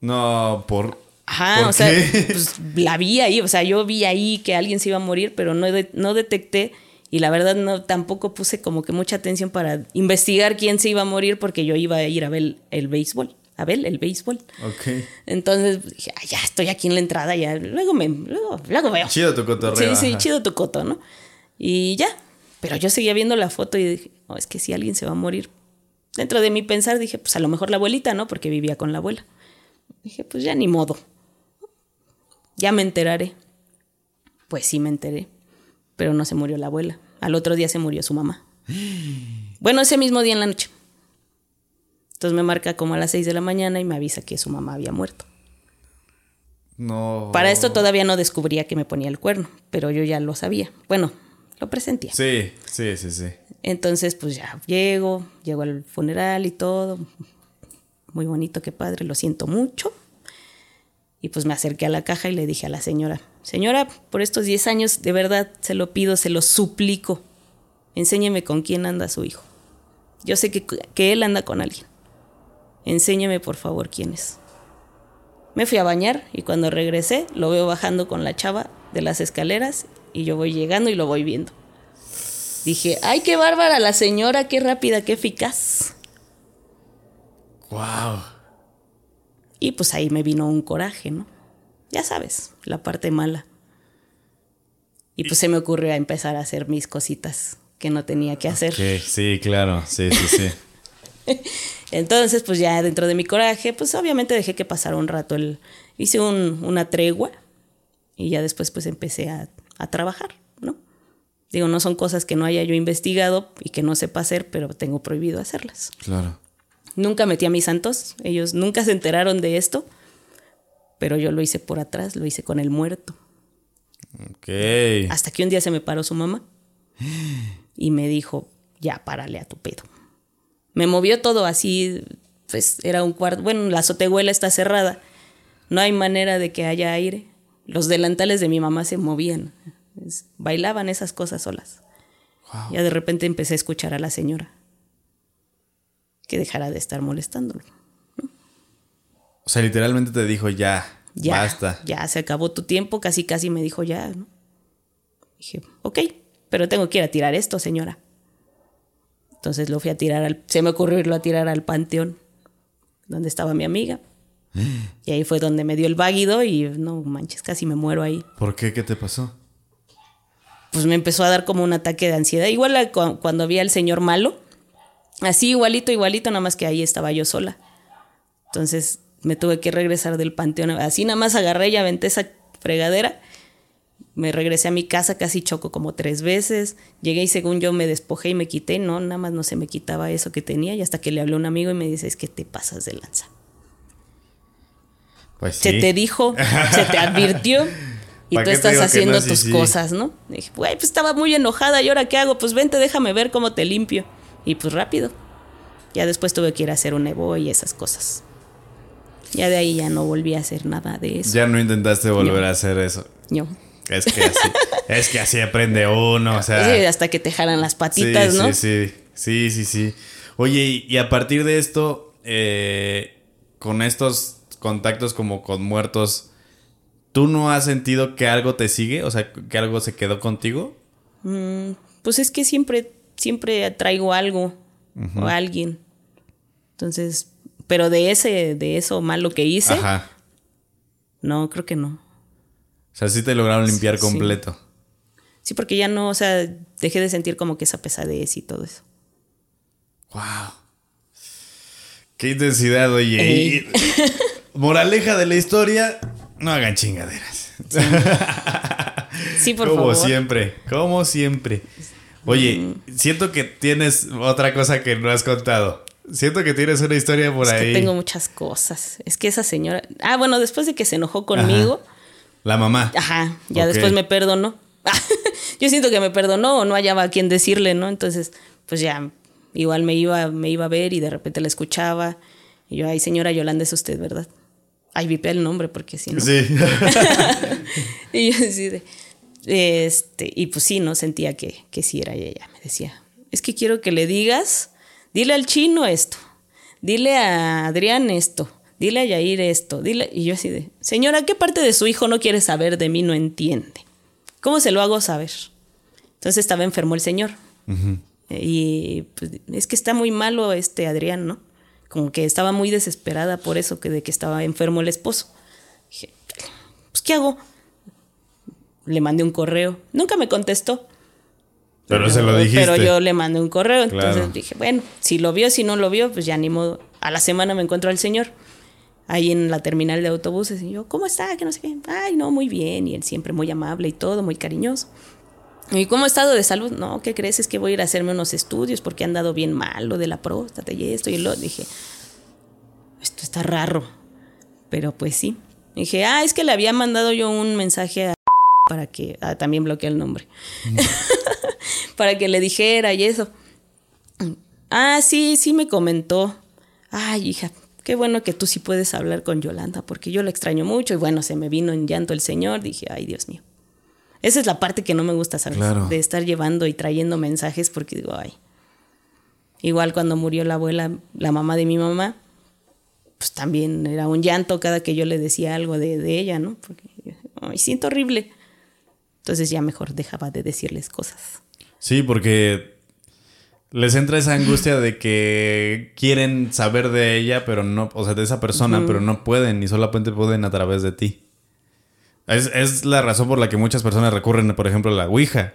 No, por. Ajá, ¿Por o sea, pues la vi ahí, o sea, yo vi ahí que alguien se iba a morir, pero no, de- no detecté y la verdad no tampoco puse como que mucha atención para investigar quién se iba a morir porque yo iba a ir a ver el béisbol, a ver el béisbol. Ok. Entonces dije, "Ah, ya estoy aquí en la entrada, ya luego me luego, luego veo. Chido tu cotorreo. Sí, sí, ajá. chido tu coto, ¿no? Y ya. Pero yo seguía viendo la foto y dije, oh, es que si alguien se va a morir. Dentro de mi pensar dije, pues a lo mejor la abuelita, ¿no? Porque vivía con la abuela. Dije, pues ya ni modo. Ya me enteraré. Pues sí me enteré. Pero no se murió la abuela. Al otro día se murió su mamá. Bueno, ese mismo día en la noche. Entonces me marca como a las 6 de la mañana y me avisa que su mamá había muerto. No. Para esto todavía no descubría que me ponía el cuerno, pero yo ya lo sabía. Bueno, lo presentía. Sí, sí, sí, sí. Entonces, pues ya llego, llego al funeral y todo. Muy bonito, qué padre, lo siento mucho. Y pues me acerqué a la caja y le dije a la señora, señora, por estos 10 años, de verdad, se lo pido, se lo suplico, enséñeme con quién anda su hijo. Yo sé que, que él anda con alguien. Enséñeme, por favor, quién es. Me fui a bañar y cuando regresé lo veo bajando con la chava de las escaleras y yo voy llegando y lo voy viendo. Dije, ay, qué bárbara la señora, qué rápida, qué eficaz. Wow. Y pues ahí me vino un coraje, ¿no? Ya sabes, la parte mala. Y pues se me ocurrió a empezar a hacer mis cositas que no tenía que hacer. Sí, claro. Sí, sí, sí. Entonces, pues ya dentro de mi coraje, pues obviamente dejé que pasara un rato. El, hice un- una tregua y ya después pues empecé a, a trabajar, ¿no? Digo, no son cosas que no haya yo investigado y que no sepa hacer, pero tengo prohibido hacerlas. claro. Nunca metí a mis santos, ellos nunca se enteraron de esto, pero yo lo hice por atrás, lo hice con el muerto. Ok. Hasta que un día se me paró su mamá y me dijo, ya, párale a tu pedo. Me movió todo así, pues era un cuarto, bueno, la azotehuela está cerrada, no hay manera de que haya aire. Los delantales de mi mamá se movían, bailaban esas cosas solas. Ya de repente empecé a escuchar a la señora que dejara de estar molestándolo. O sea, literalmente te dijo ya. Ya, Basta. ya se acabó tu tiempo, casi casi me dijo ya, ¿no? Dije, ok, pero tengo que ir a tirar esto, señora. Entonces lo fui a tirar al, se me ocurrió irlo a tirar al panteón, donde estaba mi amiga. Y ahí fue donde me dio el váguido y no manches, casi me muero ahí. ¿Por qué? ¿Qué te pasó? Pues me empezó a dar como un ataque de ansiedad. Igual a cu- cuando había el señor malo, Así igualito, igualito, nada más que ahí estaba yo sola. Entonces me tuve que regresar del panteón. Así nada más agarré y aventé esa fregadera. Me regresé a mi casa, casi choco como tres veces. Llegué y según yo me despojé y me quité. No, nada más no se me quitaba eso que tenía. Y hasta que le habló un amigo y me dice, es que te pasas de lanza. Pues Se sí. te dijo, se te advirtió. Y ¿Para tú estás haciendo no? Sí, tus sí. cosas, ¿no? Dije, güey, pues estaba muy enojada. ¿Y ahora qué hago? Pues vente, déjame ver cómo te limpio. Y pues rápido. Ya después tuve que ir a hacer un Evo y esas cosas. Ya de ahí ya no volví a hacer nada de eso. Ya no intentaste volver No. a hacer eso. Yo. Es que así, es que así aprende uno, o sea. Sí, hasta que te jalan las patitas, sí, ¿no? Sí, sí, sí, sí, sí. Oye, y, a partir de esto, eh, con estos contactos como con muertos, ¿tú no has sentido que algo te sigue? O sea, que algo se quedó contigo. Pues es que siempre, siempre traigo algo o alguien. Entonces, pero de ese, de eso malo que hice, Ajá. no, creo que no. O sea, sí te lograron limpiar Sí. completo. Sí, porque ya no, o sea, dejé de sentir como que esa pesadez y todo eso. Wow. Qué intensidad, oye. Ey. Moraleja de la historia, no hagan chingaderas. Sí, por como favor. siempre, como siempre. Oye, siento que tienes otra cosa que no has contado. Siento que tienes una historia por Es ahí. que tengo muchas cosas. Es que esa señora. Ah, bueno, después de que se enojó conmigo, La mamá. ajá, ya después me perdonó. Yo siento que me perdonó o no hallaba a quien decirle, ¿no? Entonces, pues ya, igual me iba, me iba a ver y de repente la escuchaba. Y yo, ay, señora Yolanda, es usted, ¿verdad? Ay, vipé el nombre porque si no. Sí. Y yo así de. Este, y pues sí, no sentía que, que sí era ella. Me decía, es que quiero que le digas, dile al chino esto, dile a Adrián esto, dile a Yair esto, dile. Y yo así de, señora, ¿qué parte de su hijo no quiere saber de mí? No entiende. ¿Cómo se lo hago saber? Entonces estaba enfermo el señor. Y pues, es que está muy malo este Adrián, ¿no? Como que estaba muy desesperada por eso, que de que estaba enfermo el esposo. Dije, pues, ¿qué hago? Le mandé un correo. Nunca me contestó. Pero se lo dijiste. Pero yo le mandé un correo. Entonces Claro. dije, bueno, si lo vio, si no lo vio, pues ya ni modo. A la semana me encuentro al señor ahí en la terminal de autobuses. Y yo, ¿cómo está? Que no sé qué. Ay, no, muy bien. Y él siempre muy amable y todo, muy cariñoso. ¿Y cómo estado de salud? No, ¿qué crees? Es que voy a ir a hacerme unos estudios porque han dado bien mal lo de la próstata y esto y lo. Dije, esto está raro. Pero pues sí. Dije, ah, es que le había mandado yo un mensaje a para que ah, también bloqueé el nombre. para que le dijera y eso. Ah, sí, sí me comentó. Ay, hija, qué bueno que tú sí puedes hablar con Yolanda, porque yo la extraño mucho. Y bueno, se me vino en llanto el señor. Dije, ay, Dios mío. Esa es la parte que no me gusta, ¿sabes? Claro. De estar llevando y trayendo mensajes, porque digo, ay. Igual cuando murió la abuela, la mamá de mi mamá, pues también era un llanto cada que yo le decía algo de, de ella, ¿no? Porque, ay, siento horrible. Entonces ya mejor dejaba de decirles cosas. Sí, porque les entra esa angustia de que quieren saber de ella, pero no, o sea, de esa persona, pero no pueden y solamente pueden a través de ti. Es, es la razón por la que muchas personas recurren, por ejemplo, a la Ouija.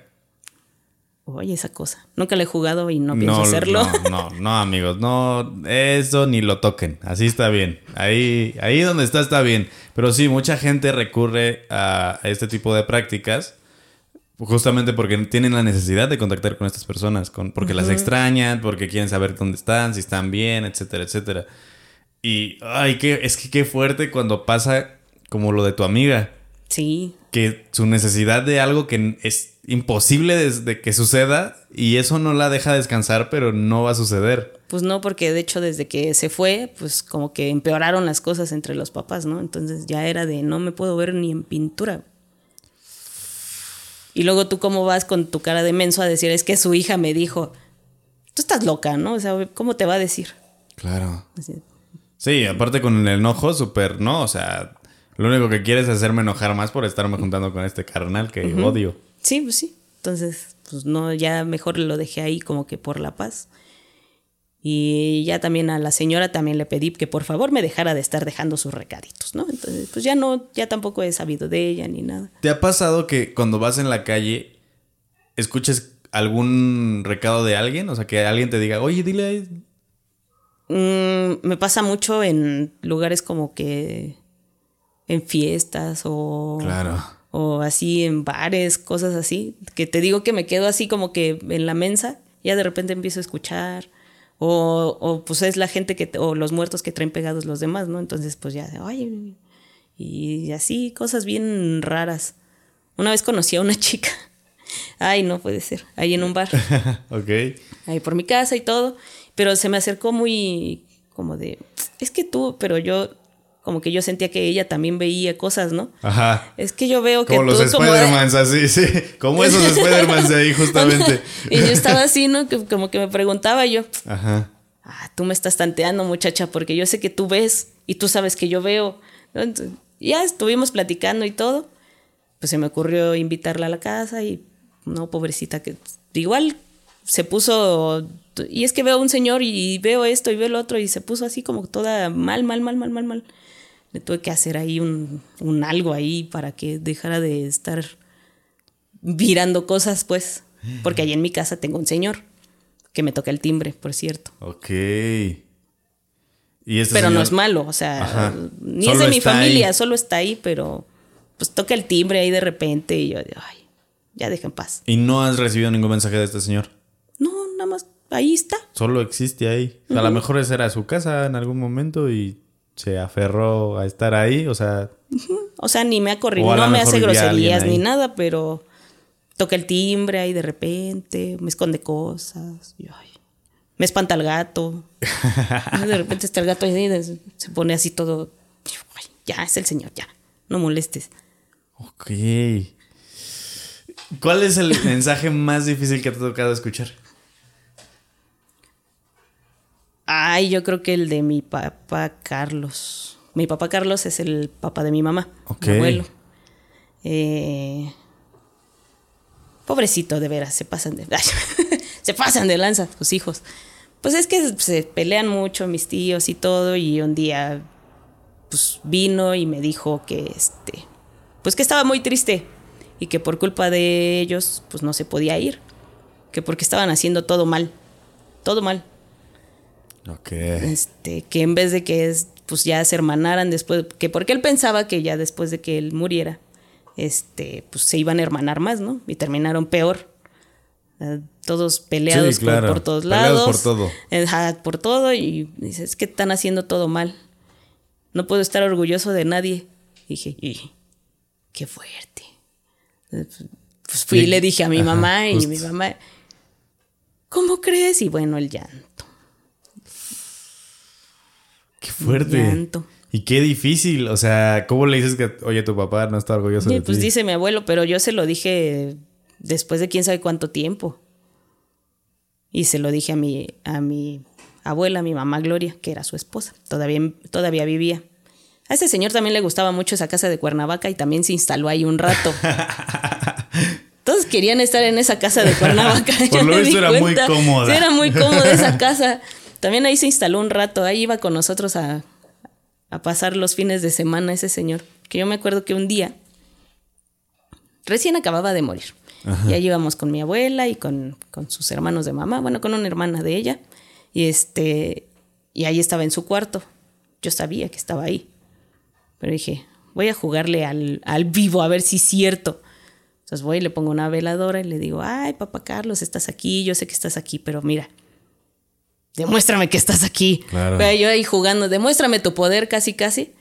Oye, esa cosa. Nunca la he jugado y no pienso hacerlo. No, no, no, amigos, no, eso ni lo toquen. Así está bien. Ahí, ahí donde está, está bien. Pero sí, mucha gente recurre a este tipo de prácticas justamente porque tienen la necesidad de contactar con estas personas, con, porque las extrañan, porque quieren saber dónde están, si están bien, etcétera, etcétera. Y, ay, qué, es que qué fuerte cuando pasa como lo de tu amiga Sí, que su necesidad de algo que es imposible desde que suceda y eso no la deja descansar, pero no va a suceder. pues no, porque de hecho desde que se fue, pues como que empeoraron las cosas entre los papás, ¿no? Entonces ya era de no me puedo ver ni en pintura. Y luego tú cómo vas con tu cara de menso a decir, es que su hija me dijo, tú estás loca, ¿no? O sea, ¿cómo te va a decir? Claro. Así, Sí, aparte con el enojo, súper, ¿no? O sea, lo único que quieres es hacerme enojar más por estarme juntando con este carnal que odio. Sí, pues sí. Entonces, pues no, ya mejor lo dejé ahí como que por la paz. Y ya también a la señora también le pedí que por favor me dejara de estar dejando sus recaditos, ¿no? Entonces, pues ya no, ya tampoco he sabido de ella ni nada. ¿Te ha pasado que cuando vas en la calle escuches algún recado de alguien? O sea, que alguien te diga, oye, dile. Mm, me pasa mucho en lugares como que en fiestas o, Claro. o así en bares, cosas así, que te digo que me quedo así como que en la mensa, ya de repente empiezo a escuchar. O, o pues es la gente que, o los muertos que traen pegados los demás, ¿no? Entonces pues ya, ay, y así, cosas bien raras. Una vez conocí a una chica, ay, no puede ser, ahí en un bar ok. ahí por mi casa y todo, pero se me acercó muy como de, es que tú, pero yo, como que yo sentía que ella también veía cosas, ¿no? Ajá. Es que yo veo que Como tú los de- Spider-Mans, así, sí. Como esos Spider-Mans de ahí, justamente. y yo estaba así, ¿no? Que, como que me preguntaba yo, Ajá. ah, tú me estás tanteando, muchacha, porque yo sé que tú ves y tú sabes que yo veo. ¿no? Entonces, ya estuvimos platicando y todo. Pues se me ocurrió invitarla a la casa y no, pobrecita, que igual se puso. Y es que veo a un señor y veo esto y veo lo otro y se puso así como toda mal, mal, mal, mal, mal, mal. Le tuve que hacer ahí un, un algo ahí para que dejara de estar virando cosas, pues. Porque ahí en mi casa tengo un señor que me toca el timbre, por cierto. Ok. Y este pero no es malo, o sea, Ajá. ni Solo es de mi familia, ahí. solo está ahí, pero pues toca el timbre ahí de repente y yo, ay, ya deja en paz. Y no has recibido ningún mensaje de este señor. No, nada más, ahí está. Solo existe ahí. A lo mejor esa era su casa en algún momento y se aferró a estar ahí. O sea, O sea, ni me ha corrido, O a lo no me hace groserías ni nada, pero toca el timbre ahí de repente, me esconde cosas, y, ay, me espanta el gato. De repente está el gato ahí, se pone así todo, ay, ya, es el señor, ya, no molestes. ok. ¿Cuál es el mensaje más difícil que te ha tocado escuchar? Ay, yo creo que el de mi papá Carlos. Mi papá Carlos es el papá de mi mamá, Ok. mi abuelo. Eh, pobrecito, de veras, se pasan de. se pasan de lanza sus hijos. Pues es que se pelean mucho mis tíos y todo, y un día pues vino y me dijo que este. Pues que estaba muy triste y que por culpa de ellos, pues no se podía ir. Que porque estaban haciendo todo mal. Todo mal Ok. este, que en vez de que es, pues ya se hermanaran después, que porque él pensaba que ya después de que él muriera, este, pues se iban a hermanar más, ¿no? Y terminaron peor. Eh, Todos peleados Sí, por- claro. por, todos Peleados lados. por todo. Por todo. Y dice, es que están haciendo todo mal. No puedo estar orgulloso de nadie. Dije, y qué fuerte. Eh, Pues fui y le dije a mi Ajá, mamá y justo. mi mamá, ¿cómo crees? Y bueno, el llanto. Qué fuerte. Llanto. Y qué difícil. O sea, ¿cómo le dices que, oye, tu papá no está orgulloso Sí, de pues ti? dice mi abuelo, pero yo se lo dije después de quién sabe cuánto tiempo. Y se lo dije a mi, a mi abuela, a mi mamá Gloria, que era su esposa. Todavía, todavía vivía. A ese señor también le gustaba mucho esa casa de Cuernavaca y también se instaló ahí un rato. Todos querían estar en esa casa de Cuernavaca. Por lo visto era muy cuenta. cómoda. Sí, era muy cómoda esa casa. También ahí se instaló un rato. Ahí iba con nosotros a, a pasar los fines de semana ese señor. Que yo me acuerdo que un día, recién acababa de morir. Y ahí íbamos con mi abuela y con, con sus hermanos de mamá, bueno, con una hermana de ella. Y este, y ahí estaba en su cuarto. Yo sabía que estaba ahí. Pero dije, voy a jugarle al, al vivo a ver si es cierto. Entonces voy y le pongo una veladora y le digo, ay, papá Carlos, estás aquí, yo sé que estás aquí, pero mira, demuéstrame que estás aquí. Claro. Pero yo ahí jugando, demuéstrame tu poder casi, casi.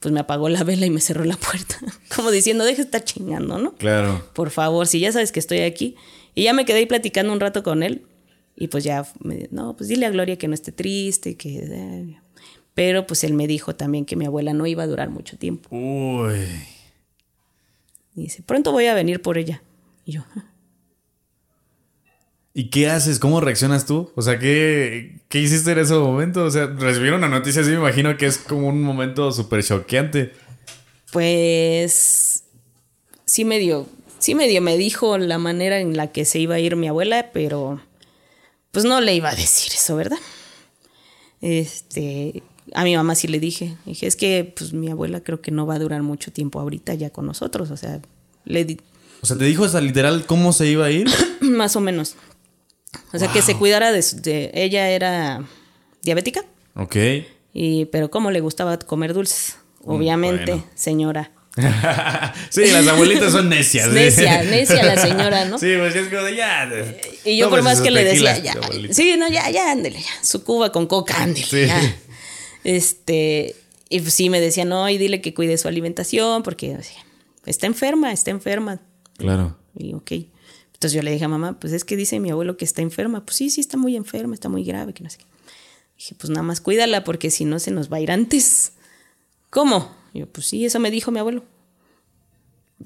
Pues me apagó la vela y me cerró la puerta. Como diciendo, deja de estar chingando, ¿no? Claro. Por favor, si ya sabes que estoy aquí. Y ya me quedé ahí platicando un rato con él. Y pues ya, me, no, pues dile a Gloria que no esté triste, que... eh". Pero pues él me dijo también que mi abuela no iba a durar mucho tiempo. Uy. Y dice, pronto voy a venir por ella. Y yo. ¿Y qué haces? ¿Cómo reaccionas tú? O sea, ¿qué, qué hiciste en ese momento? O sea, recibir una noticia así me imagino que es como un momento súper choqueante. pues sí medio, sí medio me dijo la manera en la que se iba a ir mi abuela, pero pues no le iba a decir eso, ¿verdad? Este, a mi mamá sí le dije, dije, es que pues mi abuela creo que no va a durar mucho tiempo ahorita ya con nosotros, o sea, le di- O sea, ¿te dijo hasta literal cómo se iba a ir? Más o menos. O sea, que se cuidara de, Ella era diabética, Ok. y, pero como le gustaba comer dulces. Obviamente, bueno. señora. sí, las abuelitas son necias. ¿eh? Necia, necia la señora, ¿no? Sí, pues es como de ya. Y yo por más que le decía, ya, sí, no, ya, ya, ándele, ya, su cuba con coca, ándele, Sí. ya. Este, y pues sí me decía, no, y dile que cuide su alimentación, porque o sea, está enferma, está enferma. Claro. Y ok. Entonces yo le dije a mamá, pues es que dice mi abuelo que está enferma. Pues sí, sí, está muy enferma, está muy grave, que no sé qué. Dije, pues nada más cuídala, porque si no se nos va a ir antes. ¿Cómo? Yo, pues sí, eso me dijo mi abuelo.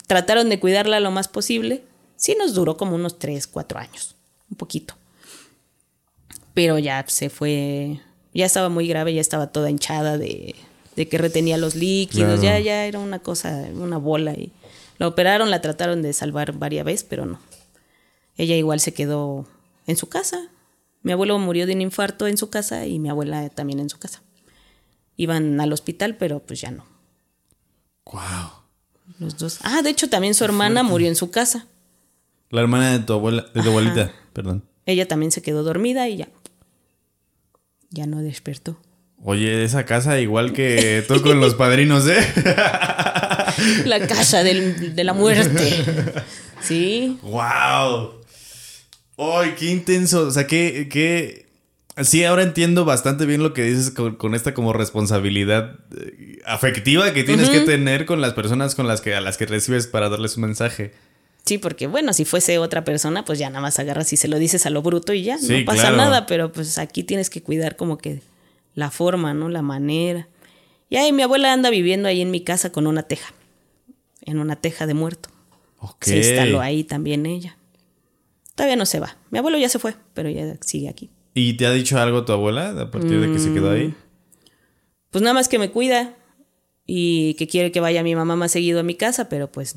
Trataron de cuidarla lo más posible. Sí nos duró como unos 3, 4 años, un poquito. Pero ya se fue, ya estaba muy grave, ya estaba toda hinchada de, de que retenía los líquidos, Claro. ya, ya era una cosa, una bola. Y la operaron, la trataron de salvar varias veces, pero no. Ella igual se quedó en su casa. Mi abuelo murió de un infarto en su casa y mi abuela también en su casa. Iban al hospital, pero pues ya no. Wow. Los dos. Ah, de hecho también su hermana murió en su casa. La hermana de tu abuela, de tu abuelita, perdón. Ella también se quedó dormida y ya. Ya no despertó. Oye, esa casa igual que tú con los padrinos, ¿eh? La casa del- de la muerte. Sí. ¡Wow! ¡Ay, qué intenso! O sea, que, que... Sí, ahora entiendo bastante bien lo que dices con, con esta como responsabilidad eh, afectiva que tienes que tener con las personas con las que, a las que recibes para darles un mensaje. Sí, porque bueno, si fuese otra persona, pues ya nada más agarras y se lo dices a lo bruto y ya, Sí, no pasa claro. nada, pero pues aquí tienes que cuidar como que la forma, ¿no? La manera. Y ahí mi abuela anda viviendo ahí en mi casa con una teja, en una teja de muerto. Ok. Se instaló ahí también ella. Todavía no se va. Mi abuelo ya se fue, pero ya sigue aquí. ¿Y te ha dicho algo tu abuela a partir de que se quedó ahí? Pues nada más que me cuida y que quiere que vaya mi mamá más seguido a mi casa, pero pues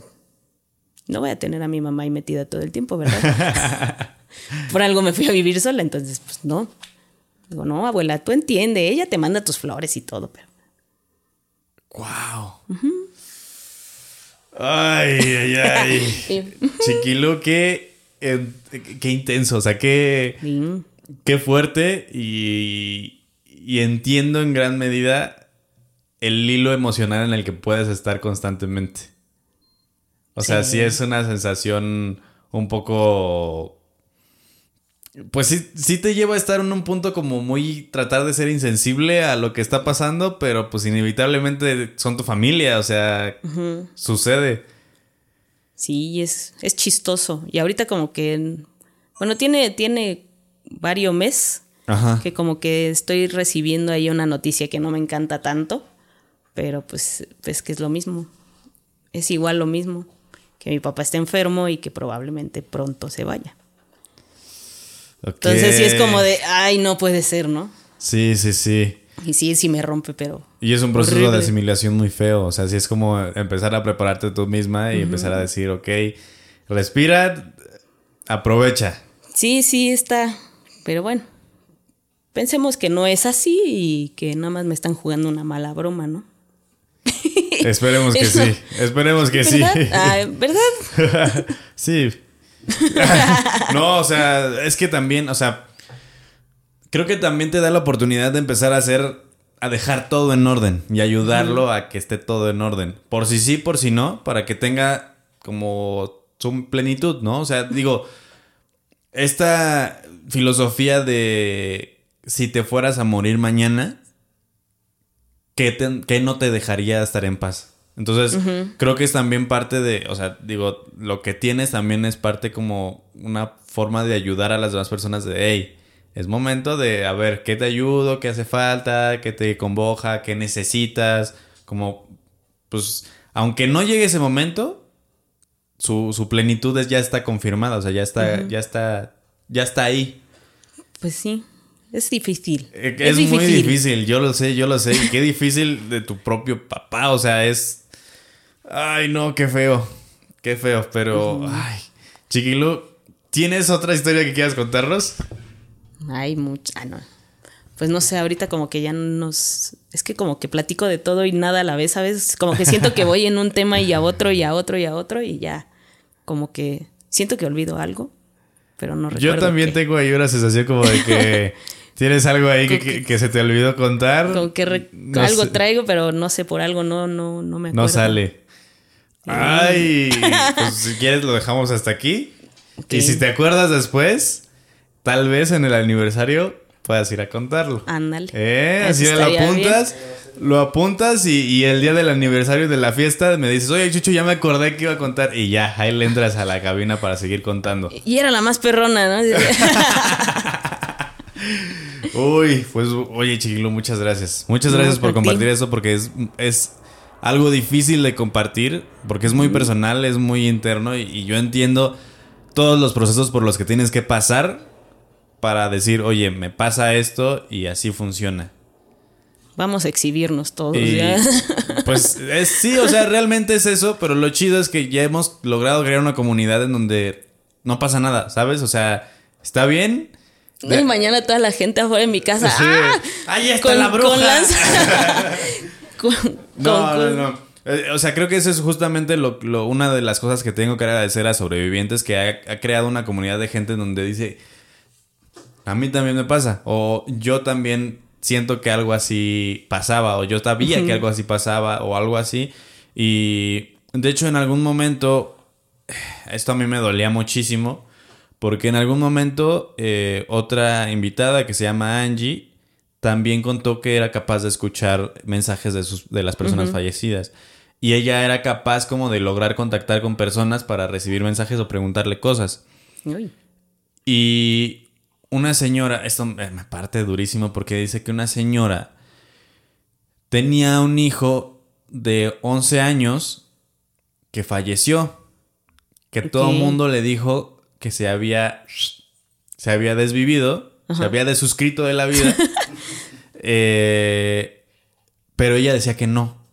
no voy a tener a mi mamá ahí metida todo el tiempo, ¿verdad? Por algo me fui a vivir sola, entonces pues no. Digo, no, abuela, tú entiende, ella te manda tus flores y todo, pero ¡Wow! Ay, ay, ay. Chiquilo, qué, eh, qué intenso, o sea, qué, Sí. qué fuerte y, y entiendo en gran medida el hilo emocional en el que puedes estar constantemente. O sea, Sí. sí es una sensación un poco... Pues sí, sí te lleva a estar en un punto como muy tratar de ser insensible a lo que está pasando, pero pues inevitablemente son tu familia, o sea, sucede. Sí, es, es chistoso. Y ahorita como que, bueno, tiene, tiene varios meses que como que estoy recibiendo ahí una noticia que no me encanta tanto, pero pues, pues que es lo mismo. Es igual lo mismo, que mi papá está enfermo y que probablemente pronto se vaya. Entonces sí es como de, ay, no puede ser, ¿no? Sí, sí, sí. Y sí, sí me rompe, pero... Y es un proceso de asimilación muy feo. O sea, sí es como empezar a prepararte tú misma y empezar a decir, ok, respira, aprovecha. Sí, sí está, pero bueno. Pensemos que no es así y que nada más me están jugando una mala broma, ¿no? Esperemos que sí. Esperemos que sí. ¿Verdad? Ah, ¿Verdad? sí. no, o sea, es que también, o sea, creo que también te da la oportunidad de empezar a hacer, a dejar todo en orden y ayudarlo a que esté todo en orden. Por si sí, por si no, para que tenga como su plenitud, ¿no? O sea, digo, esta filosofía de si te fueras a morir mañana, ¿qué, te- qué no te dejaría estar en paz? Entonces, creo que es también parte de, o sea, digo, lo que tienes también es parte como una forma de ayudar a las demás personas de, hey, es momento de, a ver, ¿qué te ayudo? ¿Qué hace falta? ¿Qué te convoja? ¿Qué necesitas? Como, pues, aunque no llegue ese momento, su, su plenitud es- ya está confirmada, o sea, ya está, ya está, ya está ahí. Pues sí, es difícil. Eh, Es, muy difícil, yo lo sé, yo lo sé. Y qué difícil de tu propio papá, o sea, es... Ay, no, qué feo, qué feo, pero... Ay, Chiquilu, ¿tienes otra historia que quieras contarnos? Hay mucha. Ah, no. Pues no sé, ahorita como que ya nos. Es que como que platico de todo y nada a la vez, ¿sabes? Como que siento que voy en un tema y a otro y a otro y a otro y ya. Como que siento que olvido algo. pero no recuerdo. Yo también tengo ahí una sensación como de que tienes algo ahí que, Como que- que se te olvidó contar. Como que re- No algo sé. traigo, pero no sé, por algo no, no, no me acuerdo. No sale. Ay, pues si quieres lo dejamos hasta aquí. Y si te acuerdas después, tal vez en el aniversario puedas ir a contarlo. Ándale. ¿Eh? Así lo apuntas, lo apuntas y, y el día del aniversario de la fiesta me dices, oye Chucho, ya me acordé que iba a contar. Y ya, ahí le entras a la cabina para seguir contando. Y era la más perrona, ¿no? Uy, pues oye Chiquilo, muchas gracias. Muchas No, gracias por a ti. compartir esto porque es, es algo difícil de compartir, porque es muy personal, es muy interno y, y yo entiendo todos los procesos por los que tienes que pasar para decir, oye, me pasa esto y así funciona. Vamos a exhibirnos todos. Y, ¿ya? pues es- sí, o sea, realmente es eso, pero lo chido es que ya hemos logrado crear una comunidad en donde no pasa nada, ¿sabes? O sea, está bien. No, y mañana toda la gente afuera de mi casa. Sí. ¡Ah! Ahí está la bruja. con, No, con- no, no. Eh, O sea, creo que eso es justamente lo, lo- una de las cosas que tengo que agradecer a sobrevivientes, que ha, ha creado una comunidad de gente en donde dice, a mí también me pasa, o yo también siento que algo así pasaba, o yo sabía que algo así pasaba, o algo así. Y de hecho, en algún momento, esto a mí me dolía muchísimo, porque en algún momento eh, otra invitada que se llama Angie también contó que era capaz de escuchar mensajes de, sus, de las personas fallecidas. Y ella era capaz como de lograr contactar con personas para recibir mensajes o preguntarle cosas. Uy, Y una señora, esto me parte durísimo porque dice que una señora tenía un hijo de 11 años que falleció. Que todo el mundo le dijo que se había, se había desvivido, se había desuscrito de la vida. Eh, pero ella decía que no.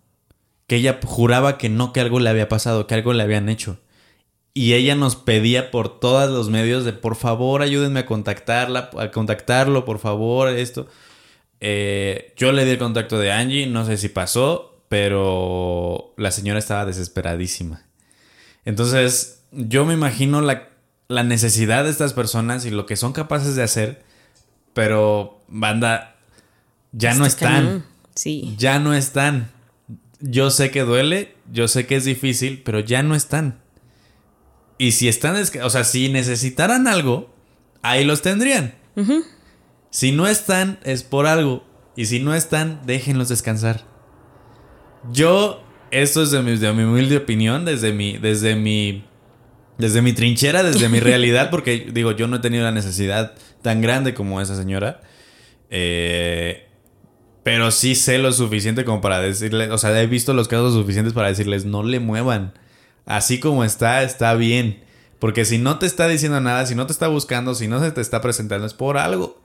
Que ella juraba que no, que algo le había pasado, que algo le habían hecho. Y ella nos pedía por todos los medios de por favor ayúdenme a contactarla, a contactarlo, por favor, esto. Eh, yo le di el contacto de Angie, no sé si pasó, pero la señora estaba desesperadísima. Entonces, yo me imagino la, la necesidad de estas personas y lo que son capaces de hacer, pero banda, ya no está están. cañón. Sí. Ya no están. Yo sé que duele, yo sé que es difícil, pero ya no están. Y si están, o sea, si necesitaran algo, ahí los tendrían. Si no están, es por algo. Y si no están, déjenlos descansar. Yo, esto es de mi, de mi humilde opinión, desde mi, desde mi, desde mi trinchera, desde mi realidad, porque digo, yo no he tenido la necesidad tan grande como esa señora. Eh, pero sí sé lo suficiente como para decirle, o sea, he visto los casos suficientes para decirles, no le muevan. Así como está, está bien. Porque si no te está diciendo nada, si no te está buscando, si no se te está presentando, es por algo.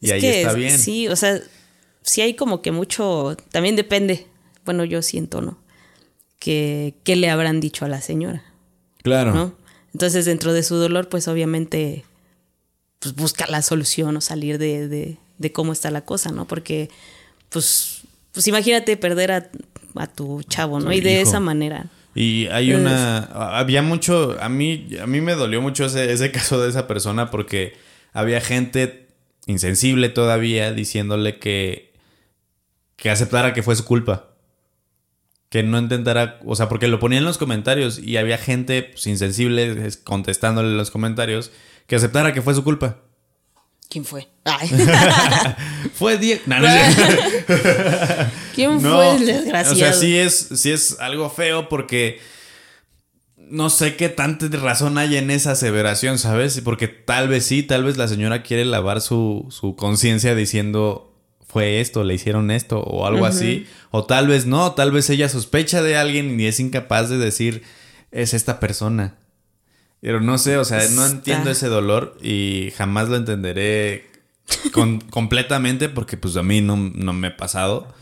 Y Es ahí que está bien. Sí, o sea, sí hay como que mucho. También depende. Bueno, yo siento, ¿no? Que, que le habrán dicho a la señora, Claro. ¿no? Entonces, dentro de su dolor, pues obviamente, pues busca la solución o salir de, de, de cómo está la cosa, ¿no? Porque, pues, pues imagínate perder a, a tu chavo, ¿no? Tu Y de hijo. esa manera. Y hay una. Había mucho. A mí, a mí me dolió mucho ese, ese caso de esa persona porque había gente insensible todavía diciéndole que. que aceptara que fue su culpa. Que no intentara. O sea, porque lo ponía en los comentarios y había gente pues, insensible es- contestándole en los comentarios que aceptara que fue su culpa. ¿Quién fue? Ay, Fue Diego. No, no. ¿Quién No, fue el desgraciado? O sea, sí es, sí es algo feo porque no sé qué tanta razón hay en esa aseveración, ¿sabes? Porque tal vez sí, tal vez la señora quiere lavar su, su conciencia diciendo fue esto, le hicieron esto o algo así. O tal vez no, tal vez ella sospecha de alguien y es incapaz de decir es esta persona. Pero no sé, o sea, no entiendo ese dolor y jamás lo entenderé con- completamente porque pues a mí no, no me ha pasado.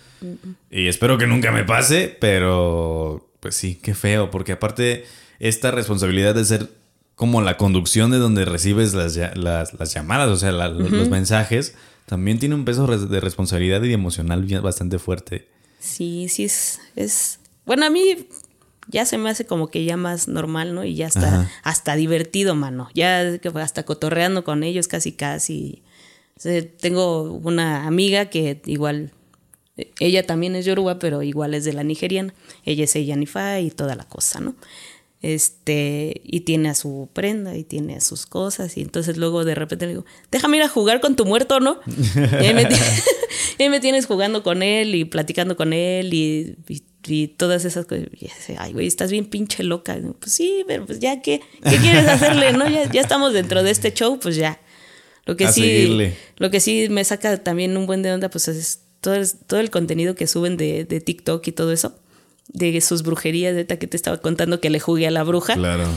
Y espero que nunca me pase, pero pues sí, qué feo, porque aparte esta responsabilidad de ser como la conducción de donde recibes las, las, las llamadas, o sea, la- los mensajes, también tiene un peso de responsabilidad y emocional bastante fuerte. Sí, sí es, es... Bueno, a mí ya se me hace como que ya más normal, ¿no? Y ya está Ajá. hasta divertido, mano. Ya que hasta cotorreando con ellos casi casi. O sea, tengo una amiga que igual eh, ella también es yoruba, pero igual es de la nigeriana. Ella es Eyanifa y toda la cosa, ¿no? Este, y tiene a su prenda y tiene a sus cosas. Y entonces luego de repente le digo, déjame ir a jugar con tu muerto, ¿no? Y ahí me, y ahí me tienes jugando con él y platicando con él y, y- y todas esas cosas. Y dice, Ay, güey, estás bien pinche loca. Pues sí, pero pues ya, ¿qué, ¿qué quieres hacerle? no ya, ya estamos dentro de este show, pues ya. Lo que A sí, seguirle. lo que sí me saca también un buen de onda, pues es todo el, todo el contenido que suben de, de TikTok y todo eso. De sus brujerías, de esta que te estaba contando que le jugué a la bruja. Claro.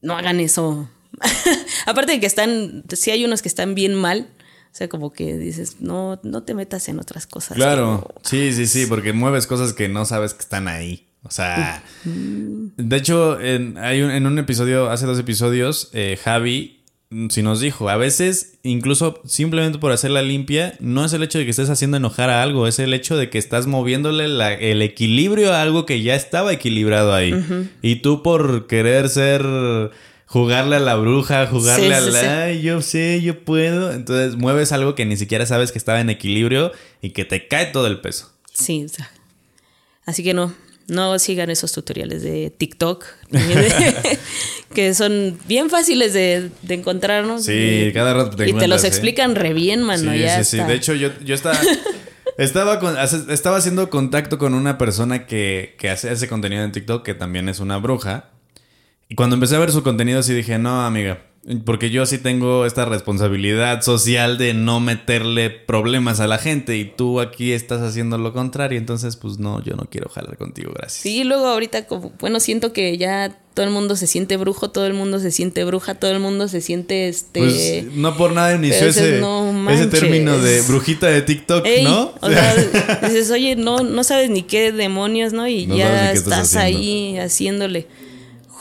No hagan eso. Aparte de que están, sí hay unos que están bien mal. O sea, como que dices, no, no te metas en otras cosas. Claro, sí, sí, sí, porque mueves cosas que no sabes que están ahí. O sea, de hecho, en, hay un, en un episodio, hace dos episodios, eh, Javi mm, sí nos dijo, a veces, incluso simplemente por hacerla limpia, no es el hecho de que estés haciendo enojar a algo, es el hecho de que estás moviéndole la- el equilibrio a algo que ya estaba equilibrado ahí. Y tú por querer ser... Jugarle a la bruja, jugarle Sí, a la... sí. Yo sé, yo puedo. Entonces mueves algo que ni siquiera sabes que estaba en equilibrio y que te cae todo el peso. Sí, así que no, no sigan esos tutoriales de TikTok, de- que son bien fáciles de, de encontrar, ¿no? Sí, Y- cada rato te Y te los ¿eh? explican re bien, mano. sí, ya sí, sí. De hecho, yo, yo estaba, estaba, con- hace- estaba haciendo contacto con una persona que, que hace ese contenido en TikTok, que también es una bruja. Y cuando empecé a ver su contenido, sí dije, no, amiga, porque yo sí tengo esta responsabilidad social de no meterle problemas a la gente y tú aquí estás haciendo lo contrario, entonces pues no, yo no quiero jalar contigo, gracias. Sí, luego ahorita, como, bueno, siento que ya todo el mundo se siente brujo, todo el mundo se siente bruja, todo el mundo se siente este. Pues no por nada inició ese, "No ese manches". término de brujita de TikTok, Ey, ¿no? O sea, dices, oye, no, no sabes ni qué demonios, ¿no? Y No ya estás ahí haciéndole,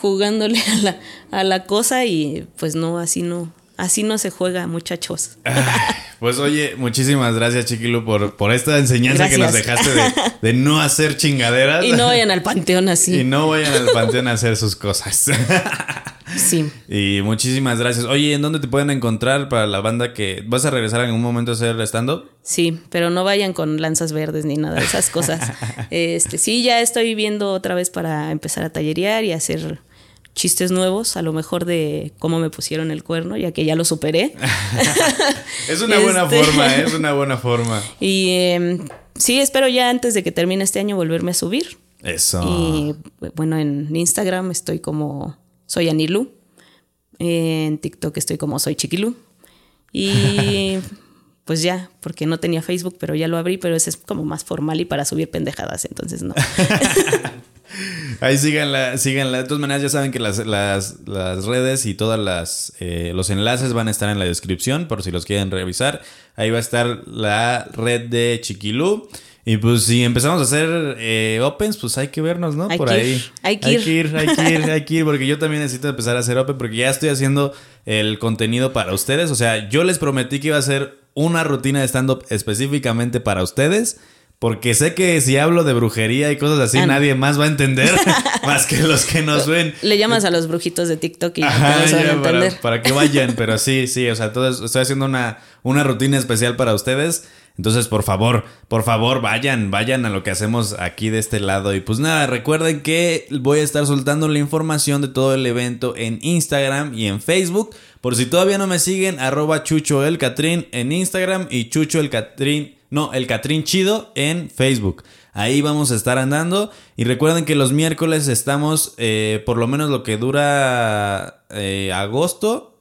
jugándole a la, a la cosa y pues no, así no, así no se juega, muchachos. Pues oye, muchísimas gracias, Chiquilu, por, por esta enseñanza que nos dejaste de, de no hacer chingaderas. Y no vayan al panteón así. Y no vayan al panteón a hacer sus cosas. Sí. y muchísimas gracias. Oye, ¿en dónde te pueden encontrar para la banda que vas a regresar en algún momento a hacer stand-up? Sí, pero no vayan con lanzas verdes ni nada de esas cosas. Este, sí, ya estoy viendo otra vez para empezar a tallerear y hacer chistes nuevos, a lo mejor de cómo me pusieron el cuerno, ya que ya lo superé. Es una buena Este- forma, ¿eh? es una buena forma. Y eh, sí, espero ya antes de que termine este año volverme a subir. Eso. Y bueno, en Instagram estoy como soy Anilu. En TikTok estoy como soy Chiquilu. Y pues ya, porque no tenía Facebook, pero ya lo abrí, pero ese es como más formal y para subir pendejadas, entonces no. Ahí síganla, síganla. De todas maneras, ya saben que las, las, las redes y todas las eh, los enlaces van a estar en la descripción por si los quieren revisar. Ahí va a estar la red de Chiquilú. Y pues si empezamos a hacer eh, opens, pues hay que vernos, ¿no? Hay por que ahí. ir, hay que hay ir. que ir, hay que ir, hay que ir, porque yo también necesito empezar a hacer open porque ya estoy haciendo el contenido para ustedes. O sea, yo les prometí que iba a hacer una rutina de stand-up específicamente para ustedes. Porque sé que si hablo de brujería y cosas así, Ah, no. nadie más va a entender más que los que nos ven. Le llamas a los brujitos de TikTok y Ajá, a ya, entender. para, para que vayan, pero sí, sí, o sea, todo es- estoy haciendo una, una rutina especial para ustedes. Entonces, por favor, por favor, vayan, vayan a lo que hacemos aquí de este lado. Y pues nada, recuerden que voy a estar soltando la información de todo el evento en Instagram y en Facebook. Por si todavía no me siguen, arroba Chucho el Catrín en Instagram y Chucho el Catrín, no, el Catrín Chido en Facebook. Ahí vamos a estar andando. Y recuerden que los miércoles estamos, eh, por lo menos lo que dura eh, agosto.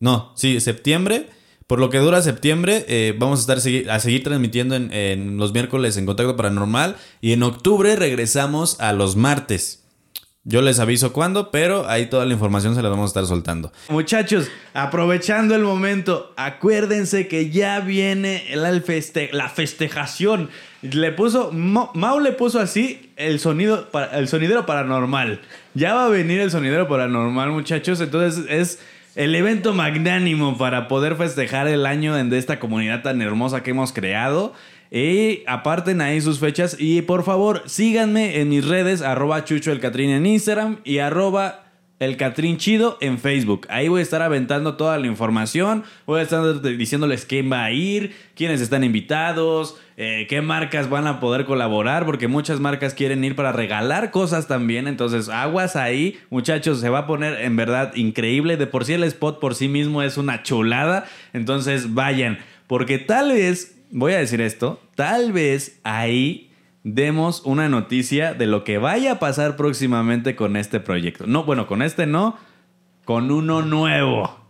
No, sí, septiembre. Por lo que dura septiembre, eh, vamos a estar a seguir transmitiendo en, en los miércoles en Contacto Paranormal. Y en octubre regresamos a los martes. Yo les aviso cuándo, pero ahí toda la información se la vamos a estar soltando. Muchachos, aprovechando el momento, acuérdense que ya viene el feste- la festejación. Le puso, Mau le puso así el sonido, el sonidero paranormal. Ya va a venir el sonidero paranormal, muchachos. Entonces es el evento magnánimo para poder festejar el año de esta comunidad tan hermosa que hemos creado. Y aparten ahí sus fechas. Y por favor, síganme en mis redes, arroba chucho el en Instagram y arroba el Catrín Chido en Facebook. Ahí voy a estar aventando toda la información. Voy a estar diciéndoles quién va a ir, quiénes están invitados, eh, qué marcas van a poder colaborar, porque muchas marcas quieren ir para regalar cosas también. Entonces, aguas ahí, muchachos, se va a poner en verdad increíble. De por sí el spot por sí mismo es una chulada. Entonces, vayan, porque tal vez, voy a decir esto, tal vez ahí demos una noticia de lo que vaya a pasar próximamente con este proyecto. No, bueno, con este no, con uno nuevo.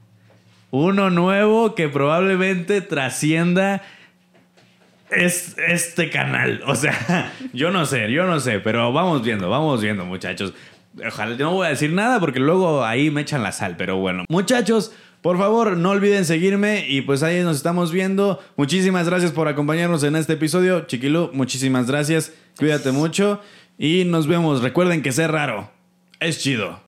Uno nuevo que probablemente trascienda es este canal. O sea, yo no sé, yo no sé, pero vamos viendo, vamos viendo, muchachos. Ojalá no voy a decir nada porque luego ahí me echan la sal, pero bueno. Muchachos, por favor, no olviden seguirme y pues ahí nos estamos viendo. Muchísimas gracias por acompañarnos en este episodio. Chiquilu, muchísimas gracias. Cuídate mucho y nos vemos. Recuerden que ser raro es chido.